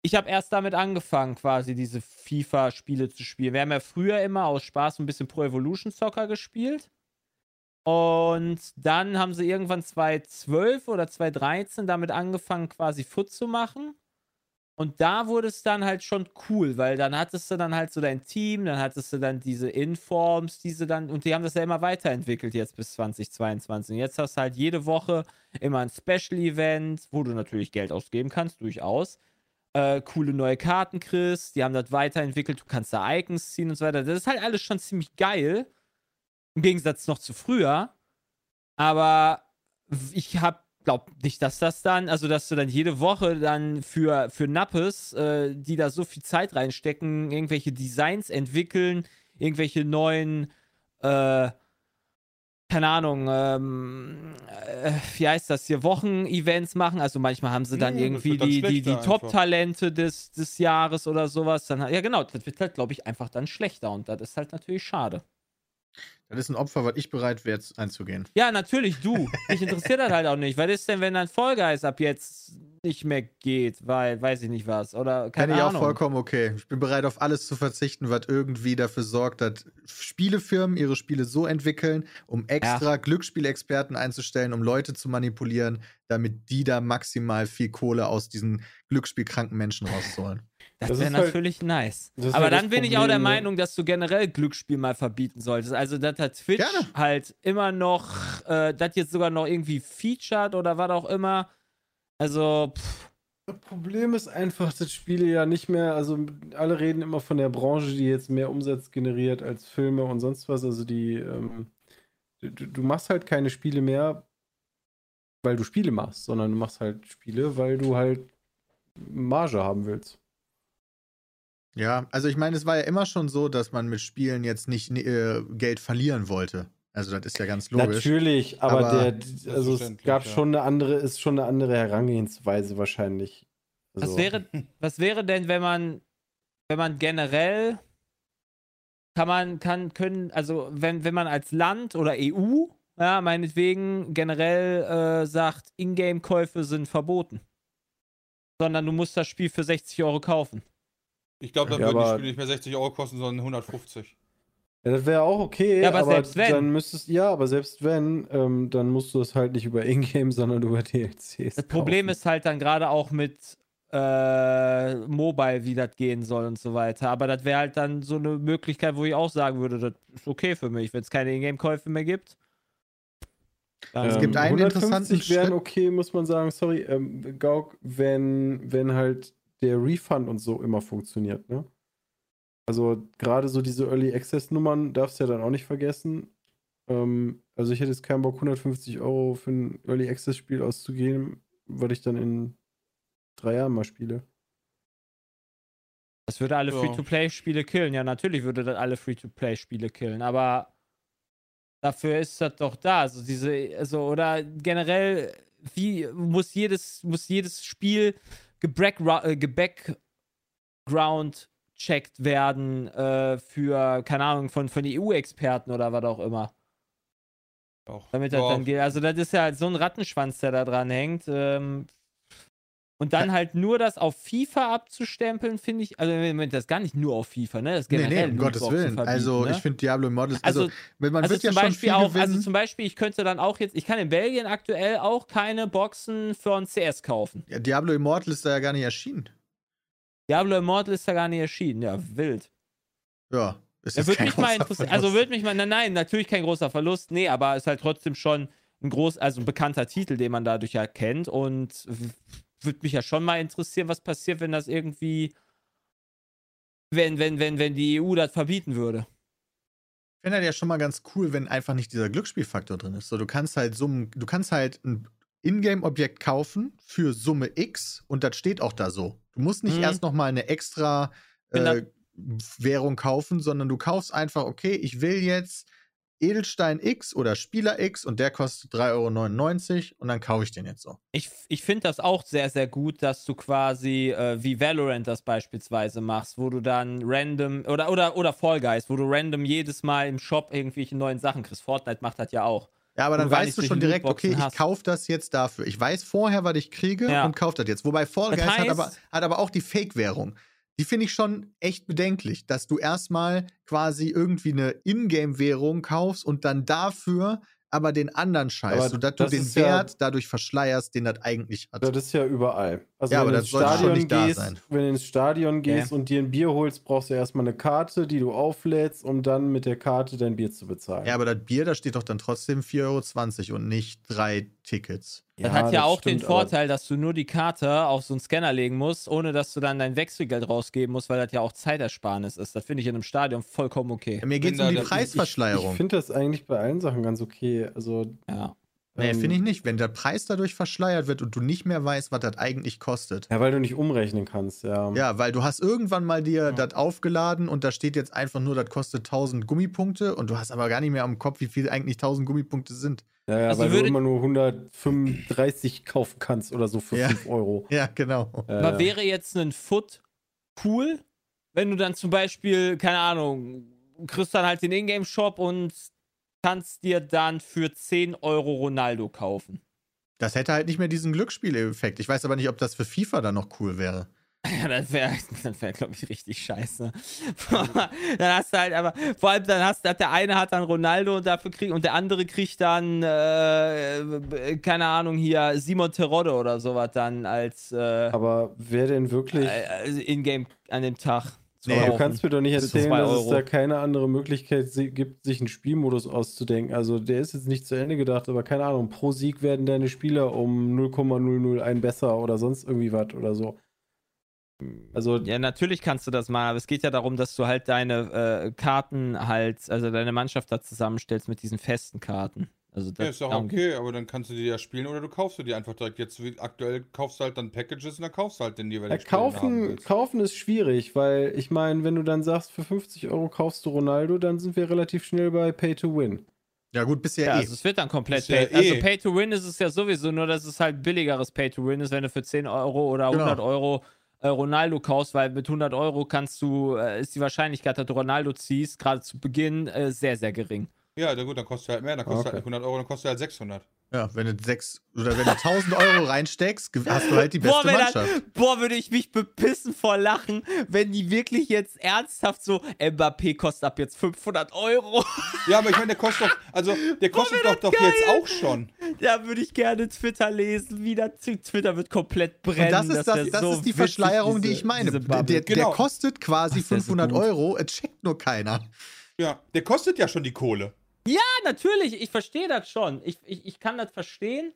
ich habe erst damit angefangen, quasi diese FIFA-Spiele zu spielen. Wir haben ja früher immer aus Spaß ein bisschen Pro Evolution Soccer gespielt. Und dann haben sie irgendwann 2012 oder 2013 damit angefangen, quasi Foot zu machen. Und da wurde es dann halt schon cool, weil dann hattest du dann halt so dein Team, dann hattest du dann diese Informs, diese dann, und die haben das ja immer weiterentwickelt jetzt bis 2022. Und jetzt hast du halt jede Woche immer ein Special-Event, wo du natürlich Geld ausgeben kannst, durchaus. Äh, coole neue Karten kriegst, die haben das weiterentwickelt, du kannst da Icons ziehen und so weiter. Das ist halt alles schon ziemlich geil. Im Gegensatz noch zu früher. Aber ich hab, glaub nicht, dass das dann, also dass du dann jede Woche dann für, für Nappes, äh, die da so viel Zeit reinstecken, irgendwelche Designs entwickeln, irgendwelche neuen, äh, keine Ahnung, ähm, äh, wie heißt das hier, Wochen-Events machen. Also manchmal haben sie dann Ja, irgendwie dann die, die, die. Top-Talente des, des Jahres oder sowas. Dann, ja, genau, das wird halt, glaube ich, einfach dann schlechter und das ist halt natürlich schade. Das ist ein Opfer, was ich bereit wäre jetzt einzugehen. Ja, natürlich, du. Mich interessiert das halt auch nicht. Was ist denn, wenn dann Guys ab jetzt nicht mehr geht, weil, weiß ich nicht was, oder keine Kann ich auch Ahnung. vollkommen okay. Ich bin bereit, auf alles zu verzichten, was irgendwie dafür sorgt, dass Spielefirmen ihre Spiele so entwickeln, um extra Glücksspielexperten einzustellen, um Leute zu manipulieren, damit die da maximal viel Kohle aus diesen glücksspielkranken Menschen rausholen. Das, Das wäre halt- natürlich nice. das ist Aber halt dann bin ich auch der Problem, ne? Meinung, dass du generell Glücksspiel mal verbieten solltest. Also, dass hat Twitch Gerne. halt immer noch, äh, das jetzt sogar noch irgendwie featured oder was auch immer. Also, pff, Das Problem ist einfach, dass Spiele ja nicht mehr, also alle reden immer von der Branche, die jetzt mehr Umsatz generiert als Filme und sonst was. Also die, ähm, du, du machst halt keine Spiele mehr, weil du Spiele machst, sondern du machst halt Spiele, weil du halt Marge haben willst. Ja, also ich meine, es war ja immer schon so, dass man mit Spielen jetzt nicht äh, Geld verlieren wollte. Also das ist ja ganz logisch. Natürlich, aber, Aber- der, also es gab ja. schon eine andere, ist schon eine andere Herangehensweise wahrscheinlich. was, Also, wäre, was wäre denn, wenn man, wenn man generell kann man, kann, können, also wenn, wenn man als Land oder EU, ja, meinetwegen generell äh, sagt, Ingame-Käufe sind verboten. Sondern du musst das Spiel für 60 Euro kaufen. Ich glaube, dann Ja, würden die Spiele nicht mehr 60 Euro kosten, sondern 150. Ja, das wäre auch okay, Ja, aber aber, selbst wenn. dann müsstest ja, aber selbst wenn, ähm, dann musst du das halt nicht über Ingame, sondern über DLCs. Das Problem kaufen. ist halt dann gerade auch mit äh, Mobile, wie das gehen soll und so weiter. Aber das wäre halt dann so eine Möglichkeit, wo ich auch sagen würde, das ist okay für mich, wenn es keine Ingame-Käufe mehr gibt. Dann Es gibt einen 150 interessanten wären Schritt. okay, muss man sagen, sorry, ähm, Gauk, wenn, wenn halt der Refund und so immer funktioniert, ne? Also gerade so diese Early Access Nummern darfst du ja dann auch nicht vergessen. Ähm, also ich hätte jetzt keinen Bock, 150 Euro für ein Early Access Spiel auszugeben, weil ich dann in drei Jahren mal spiele. Das würde alle Ja. Free-to-Play-Spiele killen. Ja, natürlich würde das alle Free-to-Play-Spiele killen, aber dafür ist das doch da. Also diese, also, oder generell, wie muss jedes, muss jedes Spiel gebackground-checkt werden äh, für, keine Ahnung, von, von EU-Experten oder was auch immer. Auch. Damit das Ja, dann geht. Also, das ist ja so ein Rattenschwanz, der da dran hängt. Ähm, Und dann halt nur das auf FIFA abzustempeln, finde ich, also Moment, das gar nicht nur auf FIFA, ne? Das Nee, generell nee, um Lootboxen Gottes Willen. also, ne? ich finde Diablo Immortals, also, Also- wenn man also wird ja zum schon Beispiel viel auch, gewinnen. also zum Beispiel, ich könnte dann auch jetzt, ich kann in Belgien aktuell auch keine Boxen für ein CS kaufen. ja, Diablo Immortal ist da ja gar nicht erschienen. Diablo Immortal ist da gar nicht erschienen, ja, wild. Ja. Ist Ja, würde mich mal interessieren. Also würde mich mal, nein, nein, natürlich kein großer Verlust, nee, aber ist halt trotzdem schon ein groß, also ein bekannter Titel, den man dadurch ja kennt und würde mich ja schon mal interessieren, was passiert, wenn das irgendwie, wenn, wenn, wenn, wenn die EU das verbieten würde. Ich finde halt ja schon mal ganz cool, wenn einfach nicht dieser Glücksspielfaktor drin ist. So, du kannst halt Summen, du kannst halt ein Ingame-Objekt kaufen für Summe X und das steht auch da so. Du musst nicht Mhm. erst noch mal eine extra äh, Währung kaufen, sondern du kaufst einfach, okay, ich will jetzt Edelstein X oder Spieler X und der kostet 3,99 Euro und dann kaufe ich den jetzt so. Ich, ich finde das auch sehr, sehr gut, dass du quasi äh, wie Valorant das beispielsweise machst, wo du dann random oder, oder, oder Fall Guys, wo du random jedes Mal im Shop irgendwelche neuen Sachen kriegst. Fortnite macht das ja auch. Ja, aber dann weißt du schon direkt, okay, ich kaufe das jetzt dafür. Ich weiß vorher, was ich kriege Ja. und kaufe das jetzt. Wobei Fall Das Guys hat, heißt- aber, hat aber auch die Fake-Währung. Die finde ich schon echt bedenklich, dass du erstmal quasi irgendwie eine Ingame-Währung kaufst und dann dafür aber den anderen Scheiß, Aber sodass du den ist ja- Wert dadurch verschleierst, den das eigentlich hat. Das ist ja überall. Also Ja, aber das sollte schon nicht da gehst, sein. wenn du ins Stadion gehst und dir ein Bier holst, brauchst du erstmal eine Karte, die du auflädst, um dann mit der Karte dein Bier zu bezahlen. Ja, aber das Bier, da steht doch dann trotzdem 4,20 Euro und nicht drei Tickets. Das hat ja auch den stimmt, aber- Vorteil, dass du nur die Karte auf so einen Scanner legen musst, ohne dass du dann dein Wechselgeld rausgeben musst, weil das ja auch Zeitersparnis ist. Das finde ich in einem Stadion vollkommen okay. Ja, mir geht es um die der- ich- Ich Preisverschleierung. finde das eigentlich bei allen Sachen ganz okay. Also, Ja. Nee, ähm, finde ich nicht. Wenn der Preis dadurch verschleiert wird und du nicht mehr weißt, was das eigentlich kostet. Ja, weil du nicht umrechnen kannst, ja. Ja, weil du hast irgendwann mal dir das aufgeladen und da steht jetzt einfach nur, das kostet 1000 Gummipunkte und du hast aber gar nicht mehr am Kopf, wie viel eigentlich 1000 Gummipunkte sind. Ja, ja Also weil würde- du immer nur 135 kaufen kannst oder so für Ja. 5 Euro. Ja, genau. Äh, Aber wäre jetzt ein Foot cool, wenn du dann zum Beispiel, keine Ahnung, kriegst dann halt den Ingame-Shop und kannst dir dann für 10 Euro Ronaldo kaufen. Das hätte halt nicht mehr diesen Glücksspieleffekt. Ich weiß aber nicht, ob das für FIFA dann noch cool wäre. Ja, das wäre, das wär, glaube ich, richtig scheiße. dann hast du halt aber, vor allem dann hast du, der eine hat dann Ronaldo und dafür kriegt, und der andere kriegt dann, äh, keine Ahnung, hier Simon Terodde oder sowas dann als, äh, aber wer denn wirklich. äh, Ingame an dem Tag. Nee, Aber du kannst mir doch nicht erzählen, dass es Euro. da keine andere Möglichkeit gibt, sich einen Spielmodus auszudenken. Also der ist jetzt nicht zu Ende gedacht, aber keine Ahnung, pro Sieg werden deine Spieler um 0,001 besser oder sonst irgendwie was oder so. Also Ja, natürlich kannst du das machen, aber es geht ja darum, dass du halt deine äh, Karten halt, also deine Mannschaft da zusammenstellst mit diesen festen Karten. Also das, Ja, ist darum okay, aber dann kannst du die ja spielen oder du kaufst du die einfach direkt. Jetzt wie aktuell kaufst du halt dann Packages und dann kaufst du halt den Ja, jeweiligen haben kaufen, kaufen ist schwierig, weil ich meine, wenn du dann sagst, für 50 Euro kaufst du Ronaldo, dann sind wir relativ schnell bei Pay to Win. Ja, gut, bisher Ja, eh. also es wird dann komplett ja Pay, also eh. Pay to Win ist es ja sowieso, nur dass es halt billigeres Pay to Win ist, wenn du für 10 Euro oder Genau. 100 Euro äh, Ronaldo kaufst, weil mit 100 Euro kannst du, äh, ist die Wahrscheinlichkeit, dass du Ronaldo ziehst, gerade zu Beginn, äh, sehr, sehr gering. Ja, na gut, dann kostet halt mehr. Dann kostet Okay. halt nicht 100 Euro, dann kostet halt 600. Ja, wenn du sechs oder wenn du 1000 Euro reinsteckst, hast du halt die beste wenn Mannschaft. Das, boah, würde ich mich bepissen vor Lachen, wenn die wirklich jetzt ernsthaft so, Mbappé kostet ab jetzt 500 Euro. Ja, aber ich meine, der kostet doch, also der kostet doch, doch jetzt auch schon. da würde ich gerne Twitter lesen, wie das Twitter wird komplett brennen. Und das ist, das, das so ist die Verschleierung, die diese- ich meine. Der, der, der Genau. kostet quasi Ach, der ist so 500 gut. Euro, es checkt nur keiner. Ja, der kostet ja schon die Kohle. Ja, natürlich, ich verstehe das schon. Ich, ich, ich kann das verstehen.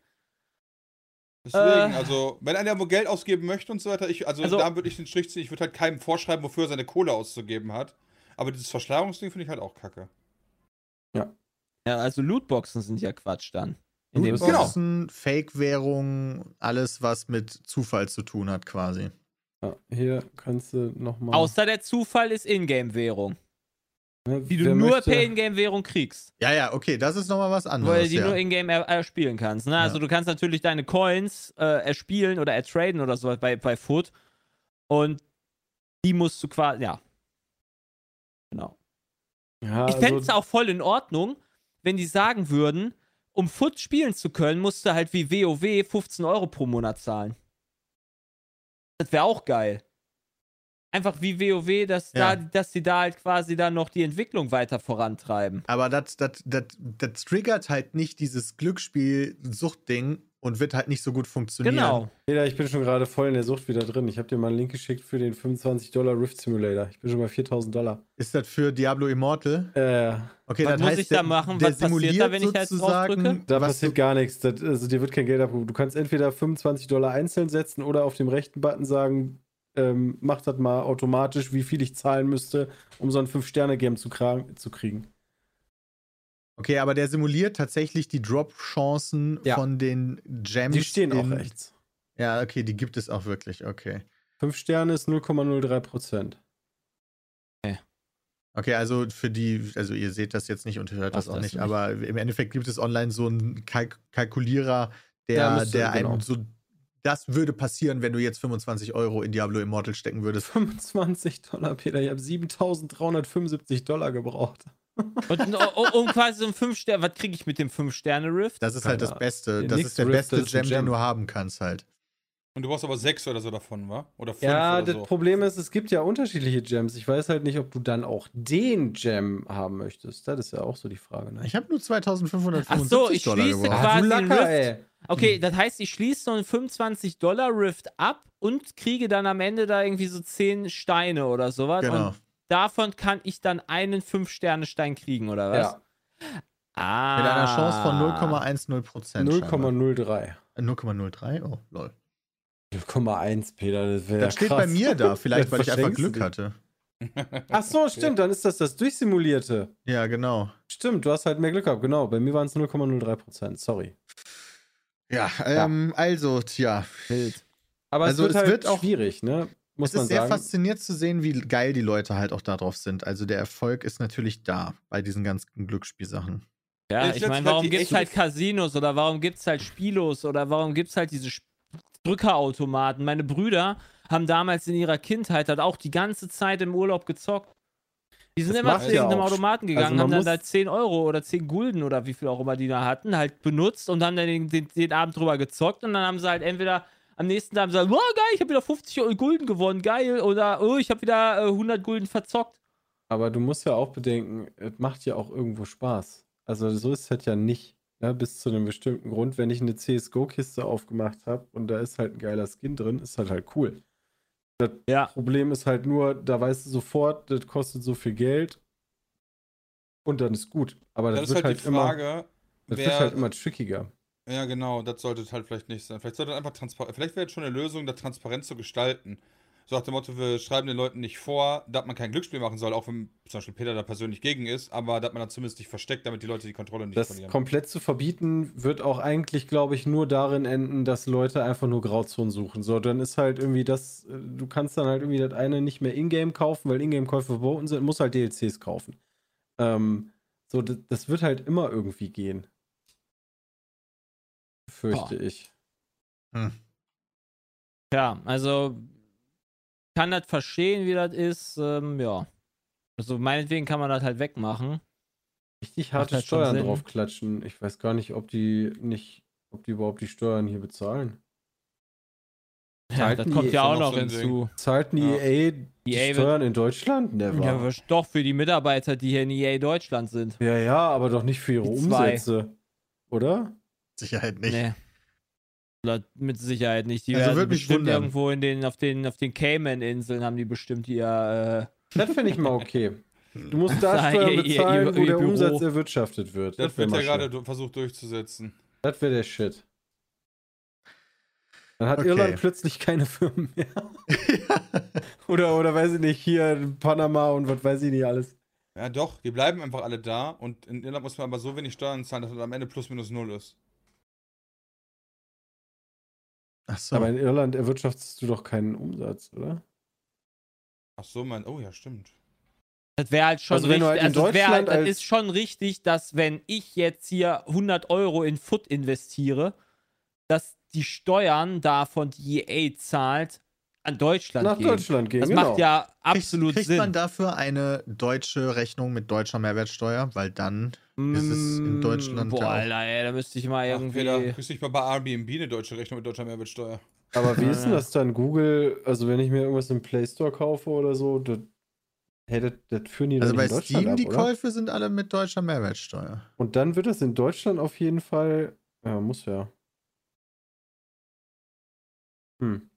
Deswegen, Äh. also, wenn einer wo Geld ausgeben möchte und so weiter, ich, also, Also- da würde ich den Strich ziehen. Ich würde halt keinem vorschreiben, wofür er seine Kohle auszugeben hat. Aber dieses Verschleierungsding finde ich halt auch kacke. Ja, also Lootboxen sind ja Quatsch dann. In dem Genau. Sinne. Lootboxen, Fake-Währung, alles, was mit Zufall zu tun hat, quasi. Ja, hier kannst du nochmal. Außer der Zufall ist Ingame-Währung, die du Wer nur möchte- per Ingame-Währung kriegst. Ja, ja, okay, das ist nochmal was Weil anderes. die Ja. nur Ingame er erspielen kannst. Ne? Also Ja. du kannst natürlich deine Coins äh, erspielen oder ertraden oder so bei, bei Foot. Und die musst du quasi, ja. Genau. Ja, Ich fände es also, auch voll in Ordnung, wenn die sagen würden, um Foot spielen zu können, musst du halt wie WoW 15 Euro pro Monat zahlen. Das wäre auch geil. Einfach wie WoW, dass, Ja. da, dass sie da halt quasi dann noch die Entwicklung weiter vorantreiben. Aber das, das, das, das triggert halt nicht dieses Glücksspiel-Suchtding und wird halt nicht so gut funktionieren. Genau. Peter, ich bin schon gerade voll in der Sucht wieder drin. Ich habe dir mal einen Link geschickt für den 25 Dollar Rift Simulator. Ich bin schon bei 4000 Dollar. Ist das für Diablo Immortal? Äh, Okay, Was das muss heißt, ich da machen? Was passiert da, simuliert wenn ich sozusagen, draufdrücke? da was passiert gar nichts. Das, also dir wird kein Geld abgehoben. Du kannst entweder 25 Dollar einzeln setzen oder auf dem rechten Button sagen, ähm, mach das mal automatisch, wie viel ich zahlen müsste, um so ein 5-Sterne-Game zu, zu kriegen. Okay, aber der simuliert tatsächlich die Drop-Chancen Ja. von den Gems. Die stehen auch rechts. Ja, okay, die gibt es auch wirklich, okay. 5 Sterne ist 0,03 Prozent. Okay, also für die, also ihr seht das jetzt nicht und hört das Ach, auch das nicht, nicht. aber im Endeffekt gibt es online so einen Kalk Kalkulierer, der, der einem genau. so, das würde passieren, wenn du jetzt 25 Euro in Diablo Immortal stecken würdest. 25 Dollar, Peter. Ich habe 7375 Dollar gebraucht. Und um, um quasi so ein 5 Sterne, was kriege ich mit dem 5 Sterne Rift? Das ist halt das Beste. Ja, Das ist der Rift, beste das ist ein Gem, den Gem. du haben kannst halt. Und du brauchst aber sechs oder so davon, wa? Oder fünf Ja, oder das so. Problem ist, es gibt ja unterschiedliche Gems. Ich weiß halt nicht, ob du dann auch den Gem haben möchtest. Das ist ja auch so die Frage. Ne? Ich habe nur 2575 Ach so, ich Dollar schließe gebraucht. quasi- du den Lacker, Rift. ey. Okay, das heißt, ich schließe so einen 25 Dollar Rift ab und kriege dann am Ende da irgendwie so 10 Steine oder sowas. Genau. Und davon kann ich dann einen 5-Sterne-Stein kriegen, oder was? Ja, Ah. Mit einer Chance von 0,10 Prozent. 0,03. 0,03? Oh, lol. 0,1, Peter, das wäre Das steht bei mir da, vielleicht weil ich einfach Glück hatte. Ach so, stimmt, dann ist das das Durchsimulierte. Ja, genau. Stimmt, du hast halt mehr Glück gehabt, genau. Bei mir waren es 0,03 Prozent, sorry. Ja, ähm, also, tja. Wild. Aber Also es wird es halt wird auch- schwierig, ne? Muss es man ist sehr sagen. faszinierend zu sehen, wie geil die Leute halt auch darauf sind. Also der Erfolg ist natürlich da bei diesen ganzen Glücksspielsachen. Ja, Ich ich meine, warum gibt's echt- halt Casinos oder warum gibt's halt Spielos oder warum gibt's halt diese Sp- Drückerautomaten? Meine Brüder haben damals in ihrer Kindheit halt auch die ganze Zeit im Urlaub gezockt. Die sind Das immer zu irgendeinem Automaten gegangen, also haben dann da 10 Euro oder 10 Gulden oder wie viel auch immer die da hatten, halt benutzt und haben dann den, den, den Abend drüber gezockt und dann haben sie halt entweder am nächsten Tag haben sie gesagt, oh geil, ich habe wieder 50 Euro Gulden gewonnen, geil, oder oh, ich habe wieder äh, 100 Gulden verzockt. Aber du musst ja auch bedenken, es macht ja auch irgendwo Spaß. Also so ist es halt ja nicht. Ne? Bis zu einem bestimmten Grund, wenn ich eine CSGO-Kiste aufgemacht habe und da ist halt ein geiler Skin drin, ist halt halt cool. Das Ja. Problem ist halt nur, da weißt du sofort, das kostet so viel Geld und dann ist gut. Aber das, Das ist wird halt halt, die immer, Frage, das wer, wird halt immer trickiger. Ja, genau, das sollte halt vielleicht nicht sein. Vielleicht sollte einfach transparent. Vielleicht wäre es schon eine Lösung, das transparent zu gestalten. So nach dem Motto, wir schreiben den Leuten nicht vor, dass man kein Glücksspiel machen soll, auch wenn zum Beispiel Peter da persönlich gegen ist, aber dass man da zumindest nicht versteckt, damit die Leute die Kontrolle nicht Das verlieren. komplett zu verbieten, wird auch eigentlich, glaube ich, nur darin enden, dass Leute einfach nur Grauzonen suchen. So, dann ist halt irgendwie das, äh, du kannst dann halt irgendwie das eine nicht mehr Ingame kaufen, weil Ingame-Käufe verboten sind, musst halt DLCs kaufen. Ähm, so, das, das wird halt immer irgendwie gehen. Fürchte ich. Hm. Ja, also kann das verstehen, wie das ist. Ähm, ja. Also meinetwegen kann man das halt wegmachen. Richtig harte halt Steuern draufklatschen. Ich weiß gar nicht, ob die nicht, ob die überhaupt die Steuern hier bezahlen. Ja, das kommt eh ja auch noch hinzu. Zahlten die Ja. EA die EA wird- Steuern in Deutschland? Never. Ja, doch für die Mitarbeiter, die hier in EA Deutschland sind. Ja, ja, aber doch nicht für ihre Die zwei. Umsätze. Oder? Sicherheit nicht. Nee. Oder Mit Sicherheit nicht. Die Also bestimmt wundern. irgendwo in den, auf den, auf den Cayman-Inseln haben die bestimmt ihr. Äh, Das finde ich mal okay. Du musst da Steuern ihr- ihr- bezahlen, ihr- wo ihr der Büro. Umsatz erwirtschaftet wird. das wär wird ja gerade du- versucht durchzusetzen. Das wäre der Shit. Dann hat Okay. Irland plötzlich keine Firmen mehr. oder, oder weiß ich nicht, hier in Panama und was weiß ich nicht alles. Ja, doch, die bleiben einfach alle da und in Irland muss man aber so wenig Steuern zahlen, dass es am Ende plus minus null ist. Ach so. Aber in Irland erwirtschaftest du doch keinen Umsatz, oder? Ach so, mein. Oh ja, stimmt. das wäre halt schon Also wenn du richtig. halt in also das wär halt, Deutschland das ist schon richtig, dass wenn ich jetzt hier 100 Euro in Foot investiere, dass die Steuern davon, die EA zahlt, an Deutschland Nach gehen. Deutschland gehen, Das genau. macht ja Kriegt, absolut kriegt Sinn. man dafür eine deutsche Rechnung mit deutscher Mehrwertsteuer? Weil dann ist es in Mm, Deutschland Boah, ja auch- Alter, ey, da müsste ich mal Ach, irgendwie. Peter, kriegst nicht mal bei Airbnb eine deutsche Rechnung mit deutscher Mehrwertsteuer. Aber wie ist denn Ja. das dann? Google, also wenn ich mir irgendwas im Play Store kaufe oder so, das, hey, das, das führen die Also bei nicht in Deutschland Steam, ab, die oder? Käufe sind alle mit deutscher Mehrwertsteuer. Und dann wird das in Deutschland auf jeden Fall. Ja, muss ja. Hm.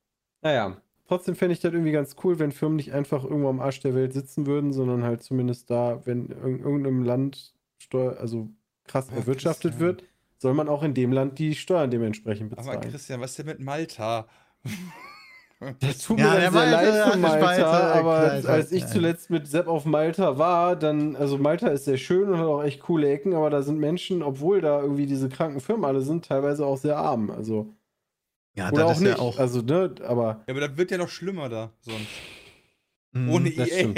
Naja, trotzdem fände ich das irgendwie ganz cool, wenn Firmen nicht einfach irgendwo am Arsch der Welt sitzen würden, sondern halt zumindest da, wenn in irgendeinem Land Steuer, also krass Ja, erwirtschaftet Christian. wird, soll man auch in dem Land die Steuern dementsprechend Aber bezahlen. Christian, was ist denn mit Malta? Das tut Ja, mir sehr Malte leid für Malta, Malta aber erklärt, als ich zuletzt mit Sepp auf Malta war, dann, also Malta ist sehr schön und hat auch echt coole Ecken, aber da sind Menschen, obwohl da irgendwie diese kranken Firmen alle sind, teilweise auch sehr arm. Also, Ja, oder das auch ist nicht. ja auch. Also, ne, aber Ja, aber das wird ja noch schlimmer da sonst. Mhm. Ohne das EA.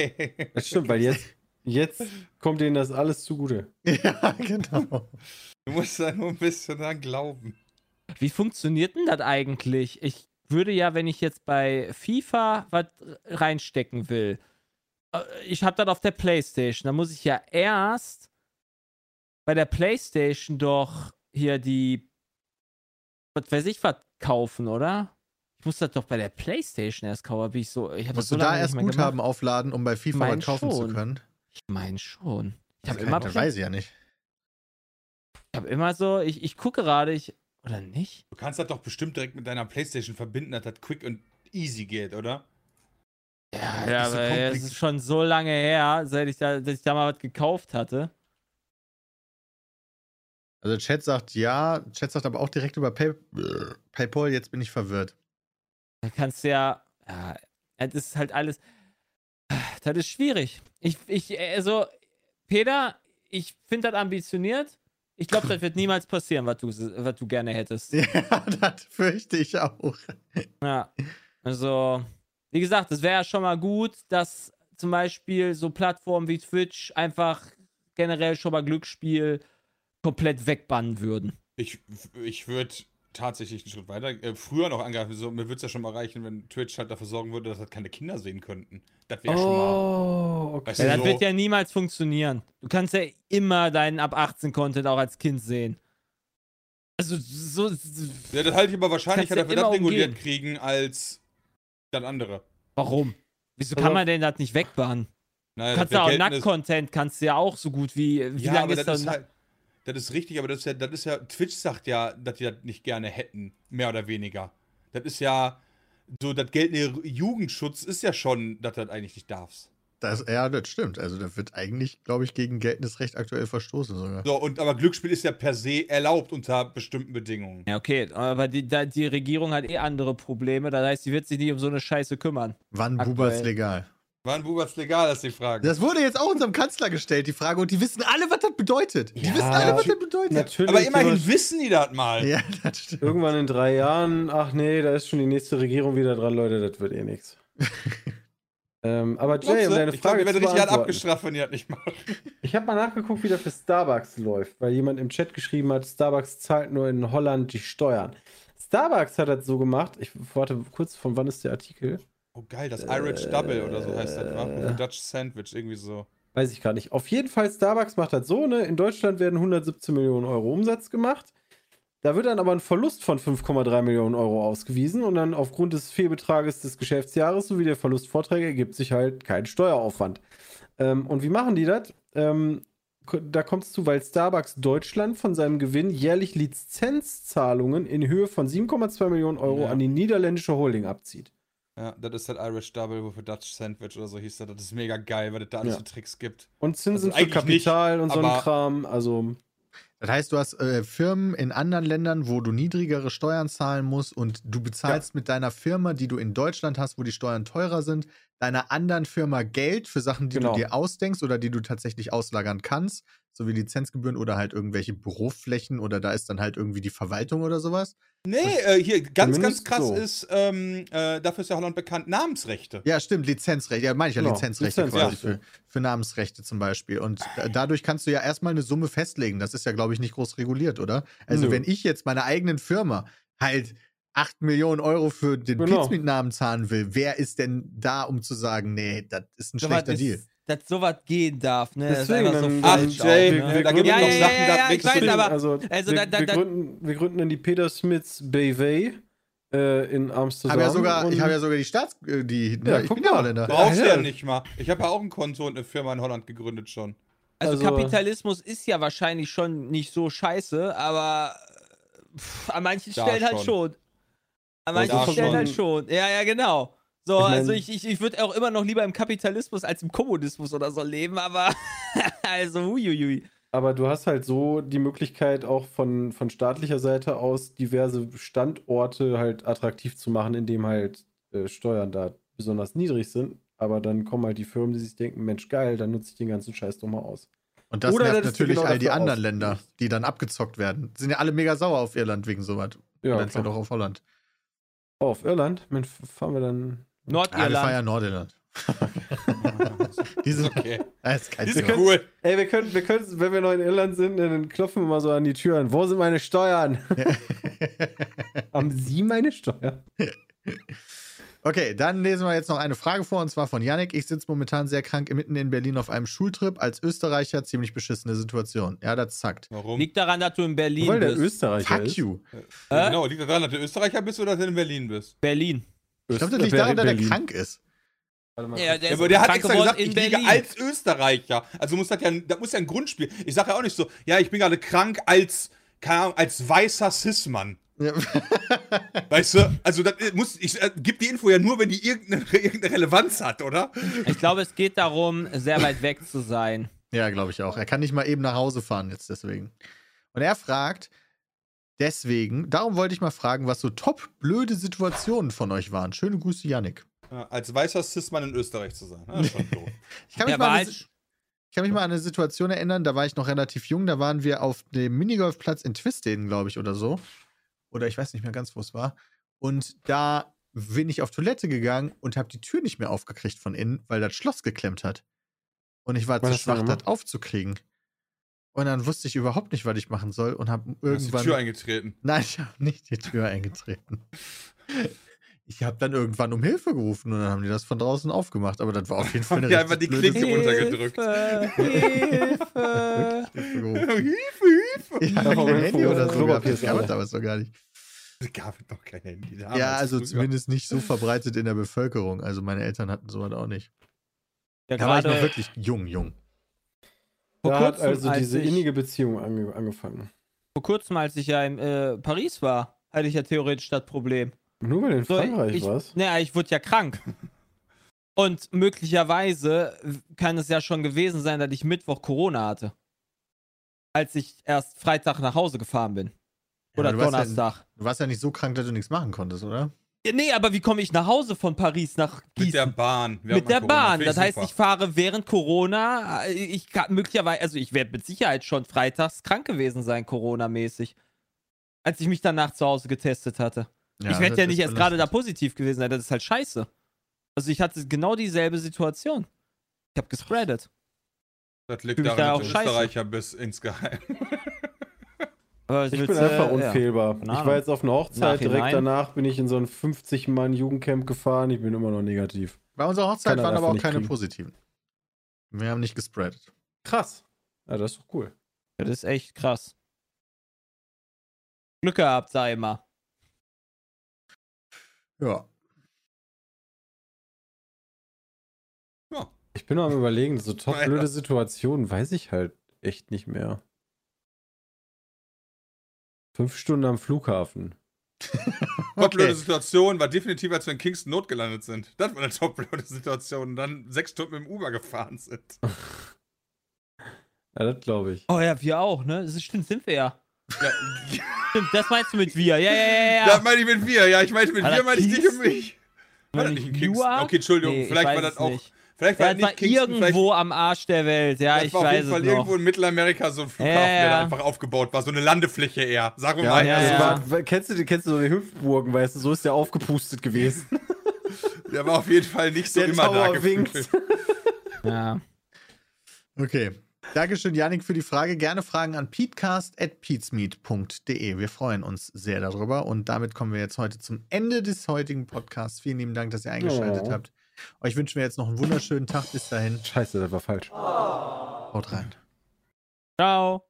das stimmt, weil jetzt, jetzt kommt denen das alles zugute. Ja, genau. Du musst da nur ein bisschen dran glauben. Wie funktioniert denn das eigentlich? Ich würde ja, wenn ich jetzt bei FIFA was reinstecken will, äh, ich habe das auf der Playstation, da muss ich ja erst bei der Playstation doch hier die, was weiß ich, was kaufen, oder? Ich muss das doch bei der Playstation erst kaufen, bin ich so, ich habe das Musst so du da erst Guthaben gemacht. aufladen, um bei FIFA Mein was kaufen zu schon. können? Ich meine schon. Ich habe immer, weiß ich ja nicht. ich hab immer so, ich, ich gucke gerade, ich, oder nicht? Du kannst das doch bestimmt direkt mit deiner Playstation verbinden, dass das quick und easy geht, oder? Ja, Das ja ist so aber es ist schon so lange her, seit ich da, dass ich da mal was gekauft hatte. Also Chat sagt ja, Chat sagt aber auch direkt über Pay PayPal, jetzt bin ich verwirrt. Da kannst du ja, ja, das ist halt alles, das ist schwierig. Ich, ich, also, Peter, ich finde das ambitioniert. Ich glaube, das wird niemals passieren, was du, was du gerne hättest. Ja, das fürchte ich auch. Ja. Also, wie gesagt, es wäre ja schon mal gut, dass zum Beispiel so Plattformen wie Twitch einfach generell schon mal Glücksspiel komplett wegbannen würden. Ich, ich würde tatsächlich einen Schritt weiter, äh, früher noch angreifen. So, mir würde es ja schon mal reichen, wenn Twitch halt dafür sorgen würde, dass halt keine Kinder sehen könnten. Das wäre schon mal. Oh, okay. Weißt Ja, du, das so, wird ja niemals funktionieren. Du kannst ja immer deinen ab 18 Content auch als Kind sehen. Also so, ja, das halte ich aber wahrscheinlich ja er das reguliert umgehen. kriegen als das andere. warum? Wieso Also- kann man denn das nicht wegbannen? Naja, Du kannst das ja auch Nackt-Content kannst du ja auch so gut wie wie Ja, lange ist das das? ist halt. Das ist richtig, aber das ist ja, das ist ja, Twitch sagt ja, dass die das nicht gerne hätten, mehr oder weniger. Das ist ja, so, das geltende Jugendschutz ist ja schon, dass du das eigentlich nicht darfst. Das, ja, das stimmt. Also da wird eigentlich, glaube ich, gegen geltendes Recht aktuell verstoßen sogar. So, und aber Glücksspiel ist ja per se erlaubt unter bestimmten Bedingungen. ja, okay, aber die, da, die Regierung hat eh andere Probleme. Das heißt, die wird sich nicht um so eine Scheiße kümmern. Wann Aktuell. Bubas legal? Wann Bubas legal, ist die Frage. Das wurde jetzt auch unserem Kanzler gestellt, die Frage, und die wissen alle, was das bedeutet. Die Ja, wissen alle, was das bedeutet. Natürlich. aber immerhin wissen die das mal. Ja, das stimmt. Irgendwann in drei Jahren, ach nee, da ist schon die nächste Regierung wieder dran, Leute, das wird eh nichts. ähm, aber Jay, um deine ich Frage die werden zu richtig hart beantworten. abgestraft, wenn die das nicht machen. Ich habe mal nachgeguckt, wie das für Starbucks läuft, weil jemand im Chat geschrieben hat, Starbucks zahlt nur in Holland die Steuern. Starbucks hat das so gemacht. Ich warte kurz, von wann ist der Artikel? Oh geil, das Irish Double oder so heißt das? Äh. Dutch Sandwich, irgendwie so. Weiß ich gar nicht. Auf jeden Fall, Starbucks macht das so, ne? In Deutschland werden 117 Millionen Euro Umsatz gemacht. Da wird dann aber ein Verlust von 5,3 Millionen Euro ausgewiesen und dann aufgrund des Fehlbetrages des Geschäftsjahres sowie der Verlustvorträge ergibt sich halt kein Steueraufwand. Ähm, und wie machen die das? Ähm, da kommt es zu, weil Starbucks Deutschland von seinem Gewinn jährlich Lizenzzahlungen in Höhe von 7,2 Millionen Euro Ja. an die niederländische Holding abzieht. Ja, das ist das Irish Double, wofür Dutch Sandwich oder so hieß das. Das ist mega geil, weil es da alles Ja. für Tricks gibt. Und Zinsen Also für eigentlich nicht, Kapital und so ein Kram. Also Das heißt, du hast äh, Firmen in anderen Ländern, wo du niedrigere Steuern zahlen musst und du bezahlst mit deiner Firma, die du in Deutschland hast, wo die Steuern teurer sind, deiner anderen Firma Geld für Sachen, die Genau. du dir ausdenkst oder die du tatsächlich auslagern kannst, sowie Lizenzgebühren oder halt irgendwelche Büroflächen oder da ist dann halt irgendwie die Verwaltung oder sowas. Nee, äh, hier, ganz, ganz krass so. ist, ähm, äh, dafür ist ja Holland bekannt, Namensrechte. Ja, stimmt, Lizenzrechte. Ja, meine ich ja, Genau, Lizenzrechte Lizenz, quasi ja. für, für Namensrechte zum Beispiel. Und da- dadurch kannst du ja erstmal eine Summe festlegen. Das ist ja, glaube ich, nicht groß reguliert, oder? Also, Nö. wenn ich jetzt meiner eigenen Firma halt 8 Millionen Euro für den Genau. Pizmeet-Namen zahlen will, wer ist denn da, um zu sagen, nee, das ist ein schlechter ist, Deal? Dass sowas gehen darf, ne? Das ist Deswegen, so Ach, Jay, auch, ne? wir da gibt es Ja, noch ja, Sachen, ja, da ja, ich weiß, aber- also, also wir, da- da- wir, gründen, wir gründen dann die Peter Smiths Bayvey äh, in Amsterdam. Hab ja sogar, ich habe ja sogar die Staats... äh, Die, Ja, ne, ich guck bin ja mal. Holländer. Brauchst du Ja, nicht mal. Ich habe ja auch ein Konto und eine Firma in Holland gegründet schon. Also, Also- Kapitalismus ist ja wahrscheinlich schon nicht so scheiße, aber pff, an manchen Stellen halt schon. schon. An Da manchen Stellen schon. halt schon. Ja, ja, genau. So, Ich mein- also ich, ich, ich würde auch immer noch lieber im Kapitalismus als im Kommunismus oder so leben, aber also huiuiui. Aber du hast halt so die Möglichkeit, auch von, von staatlicher Seite aus diverse Standorte halt attraktiv zu machen, indem halt äh, Steuern da besonders niedrig sind. Aber dann kommen halt die Firmen, die sich denken, Mensch, geil, dann nutze ich den ganzen Scheiß doch mal aus. Und das Oder nervt natürlich genau all die anderen ausgelegt. Länder, die dann abgezockt werden. Sind ja alle mega sauer auf Irland wegen sowas. Ja, jetzt ja doch auf Holland. Oh, auf Irland? Mensch, fahren wir dann. Ja, wir fahren Nordirland. ja Nordirland. Die sind, Okay. das ist kein Die sind Thema. cool. Ey, wir können, wir können, wenn wir noch in Irland sind, dann klopfen wir mal so an die Türen. Wo sind meine Steuern? Haben Sie meine Steuern? Okay, dann lesen wir jetzt noch eine Frage vor und zwar von Yannick. Ich sitze momentan sehr krank mitten in Berlin auf einem Schultrip. Als Österreicher ziemlich beschissene Situation. Ja, das zackt. Warum? Liegt daran, dass du in Berlin Weil der bist. Österreicher Fuck ist. you. Ja, Genau, liegt daran, dass du Österreicher bist oder dass du in Berlin bist? Berlin. Ich glaube, das liegt daran, dass er krank ist. Ja, der Ja, aber der hat extra gesagt, ich liege als Österreicher. Also muss das ja, das muss ja ein Grundspiel. Ich sage ja auch nicht so, ja, ich bin gerade krank als, keine Ahnung, als weißer Cis-Mann. Ja. Weißt du, also das muss, ich äh, gebe die Info ja nur, wenn die irgendeine, irgendeine Relevanz hat, oder? Ich glaube, es geht darum, sehr weit weg zu sein. Ja, glaube ich auch. Er kann nicht mal eben nach Hause fahren jetzt deswegen. Und er fragt deswegen, darum wollte ich mal fragen, was so top blöde Situationen von euch waren. Schöne Grüße, Yannick. Ja, als weißer Cis-Mann in Österreich zu sein. Schon doof. Ich kann mich, mal war an eine, ich kann mich mal an eine Situation erinnern, da war ich noch relativ jung, da waren wir auf dem Minigolfplatz in Twisteden, glaube ich, oder so. Oder ich weiß nicht mehr ganz, wo es war. Und da bin ich auf Toilette gegangen und habe die Tür nicht mehr aufgekriegt von innen, weil das Schloss geklemmt hat. Und ich war Was zu schwach, das aufzukriegen. Und dann wusste ich überhaupt nicht, was ich machen soll und habe Du hast die irgendwann. Tür eingetreten. Nein, ich habe nicht die Tür eingetreten. Ich habe dann irgendwann um Hilfe gerufen und dann haben die das von draußen aufgemacht. Aber das war auf jeden Fall eine die einfach richtig die Klinke runtergedrückt. Hilfe, Hilfe. Hilfe. Ich Ja, habe Hilfe, Handy oder so gehabt. Das gab es damals noch gar nicht. Es gab doch kein Handy. damals Ja, also früher. zumindest nicht so verbreitet in der Bevölkerung. Also meine Eltern hatten sowas auch nicht. Ja, Da war ich noch wirklich jung, jung. Vor Da hat kurzem, also als diese ich- innige Beziehung ange angefangen. vor kurzem, als ich ja in äh, Paris war, hatte ich ja theoretisch das Problem. Nur weil du in So, Frankreich ich, warst? Naja, ich wurde ja krank. Und möglicherweise kann es ja schon gewesen sein, dass ich Mittwoch Corona hatte. Als ich erst Freitag nach Hause gefahren bin. Oder aber du warst ja- Donnerstag. Du warst ja nicht so krank, dass du nichts machen konntest, oder? Nee, aber wie komme ich nach Hause von Paris nach Gießen? Mit der Bahn. Wir Mit der Corona, Bahn. Das heißt, super. ich fahre während Corona. äh, Ich kann möglicherweise, also ich werde mit Sicherheit schon freitags krank gewesen sein, Corona-mäßig. Als ich mich danach zu Hause getestet hatte. Ja, ich werde ja nicht erst gerade da positiv gewesen sein. Das ist halt scheiße. Also ich hatte genau dieselbe Situation. Ich habe gespreadet. Das liegt daran, da dass du auch scheiße. Österreicher bist insgeheim. Was Ich bin einfach äh, ja. unfehlbar. keine Ich war jetzt auf einer Hochzeit, direkt Nachhinein. danach bin ich in so ein 50-Mann-Jugendcamp gefahren. Ich bin immer noch negativ. Bei unserer Hochzeit Kann er waren aber einfach auch keine kriegen. positiven. Wir haben nicht gespreadet. Krass. Ja, das ist doch cool. Das ist echt krass. Glück gehabt, sei immer. Ja. Ja. Ich bin noch am überlegen, so top blöde Situationen weiß ich halt echt nicht mehr. Fünf Stunden am Flughafen. Top-blöde Okay. Situation war definitiv, als wir in Kingston Not gelandet sind. Das war eine top-blöde Situation. Und dann sechs Stunden mit dem Uber gefahren sind. Ja, das glaube ich. Oh ja, wir auch, ne? Das ist, stimmt, sind wir ja. Ja, Stimmt, das meinst du mit wir. Ja, ja, ja, ja. Das meine ich mit wir. Ja, ich meinte mit War wir, meine ich nicht um mich. War das nicht in Kingston? Okay, Entschuldigung. Nee, ich vielleicht war das auch. nicht. Vielleicht war Ja, nicht Kingston. Vielleicht, irgendwo am Arsch der Welt. Ja, ich war auf weiß es noch. irgendwo in Mittelamerika so ein Flughafen, Ja, der da ja. einfach aufgebaut war. So eine Landefläche eher. Sagen wir Ja, mal. ja, also ja. war- kennst, du, kennst du so die Hüpfburgen, weißt du, so ist der aufgepustet gewesen. Der war auf jeden Fall nicht so Der immer da Tower winkt. gefühlt. Ja. Okay. Dankeschön, Janik, für die Frage. Gerne Fragen an peatcast.peatsmeet.de. Wir freuen uns sehr darüber. Und damit kommen wir jetzt heute zum Ende des heutigen Podcasts. Vielen lieben Dank, dass ihr eingeschaltet Oh. habt. Euch wünschen wir jetzt noch einen wunderschönen Tag. Bis dahin. Scheiße, das war falsch. Haut rein. Ciao.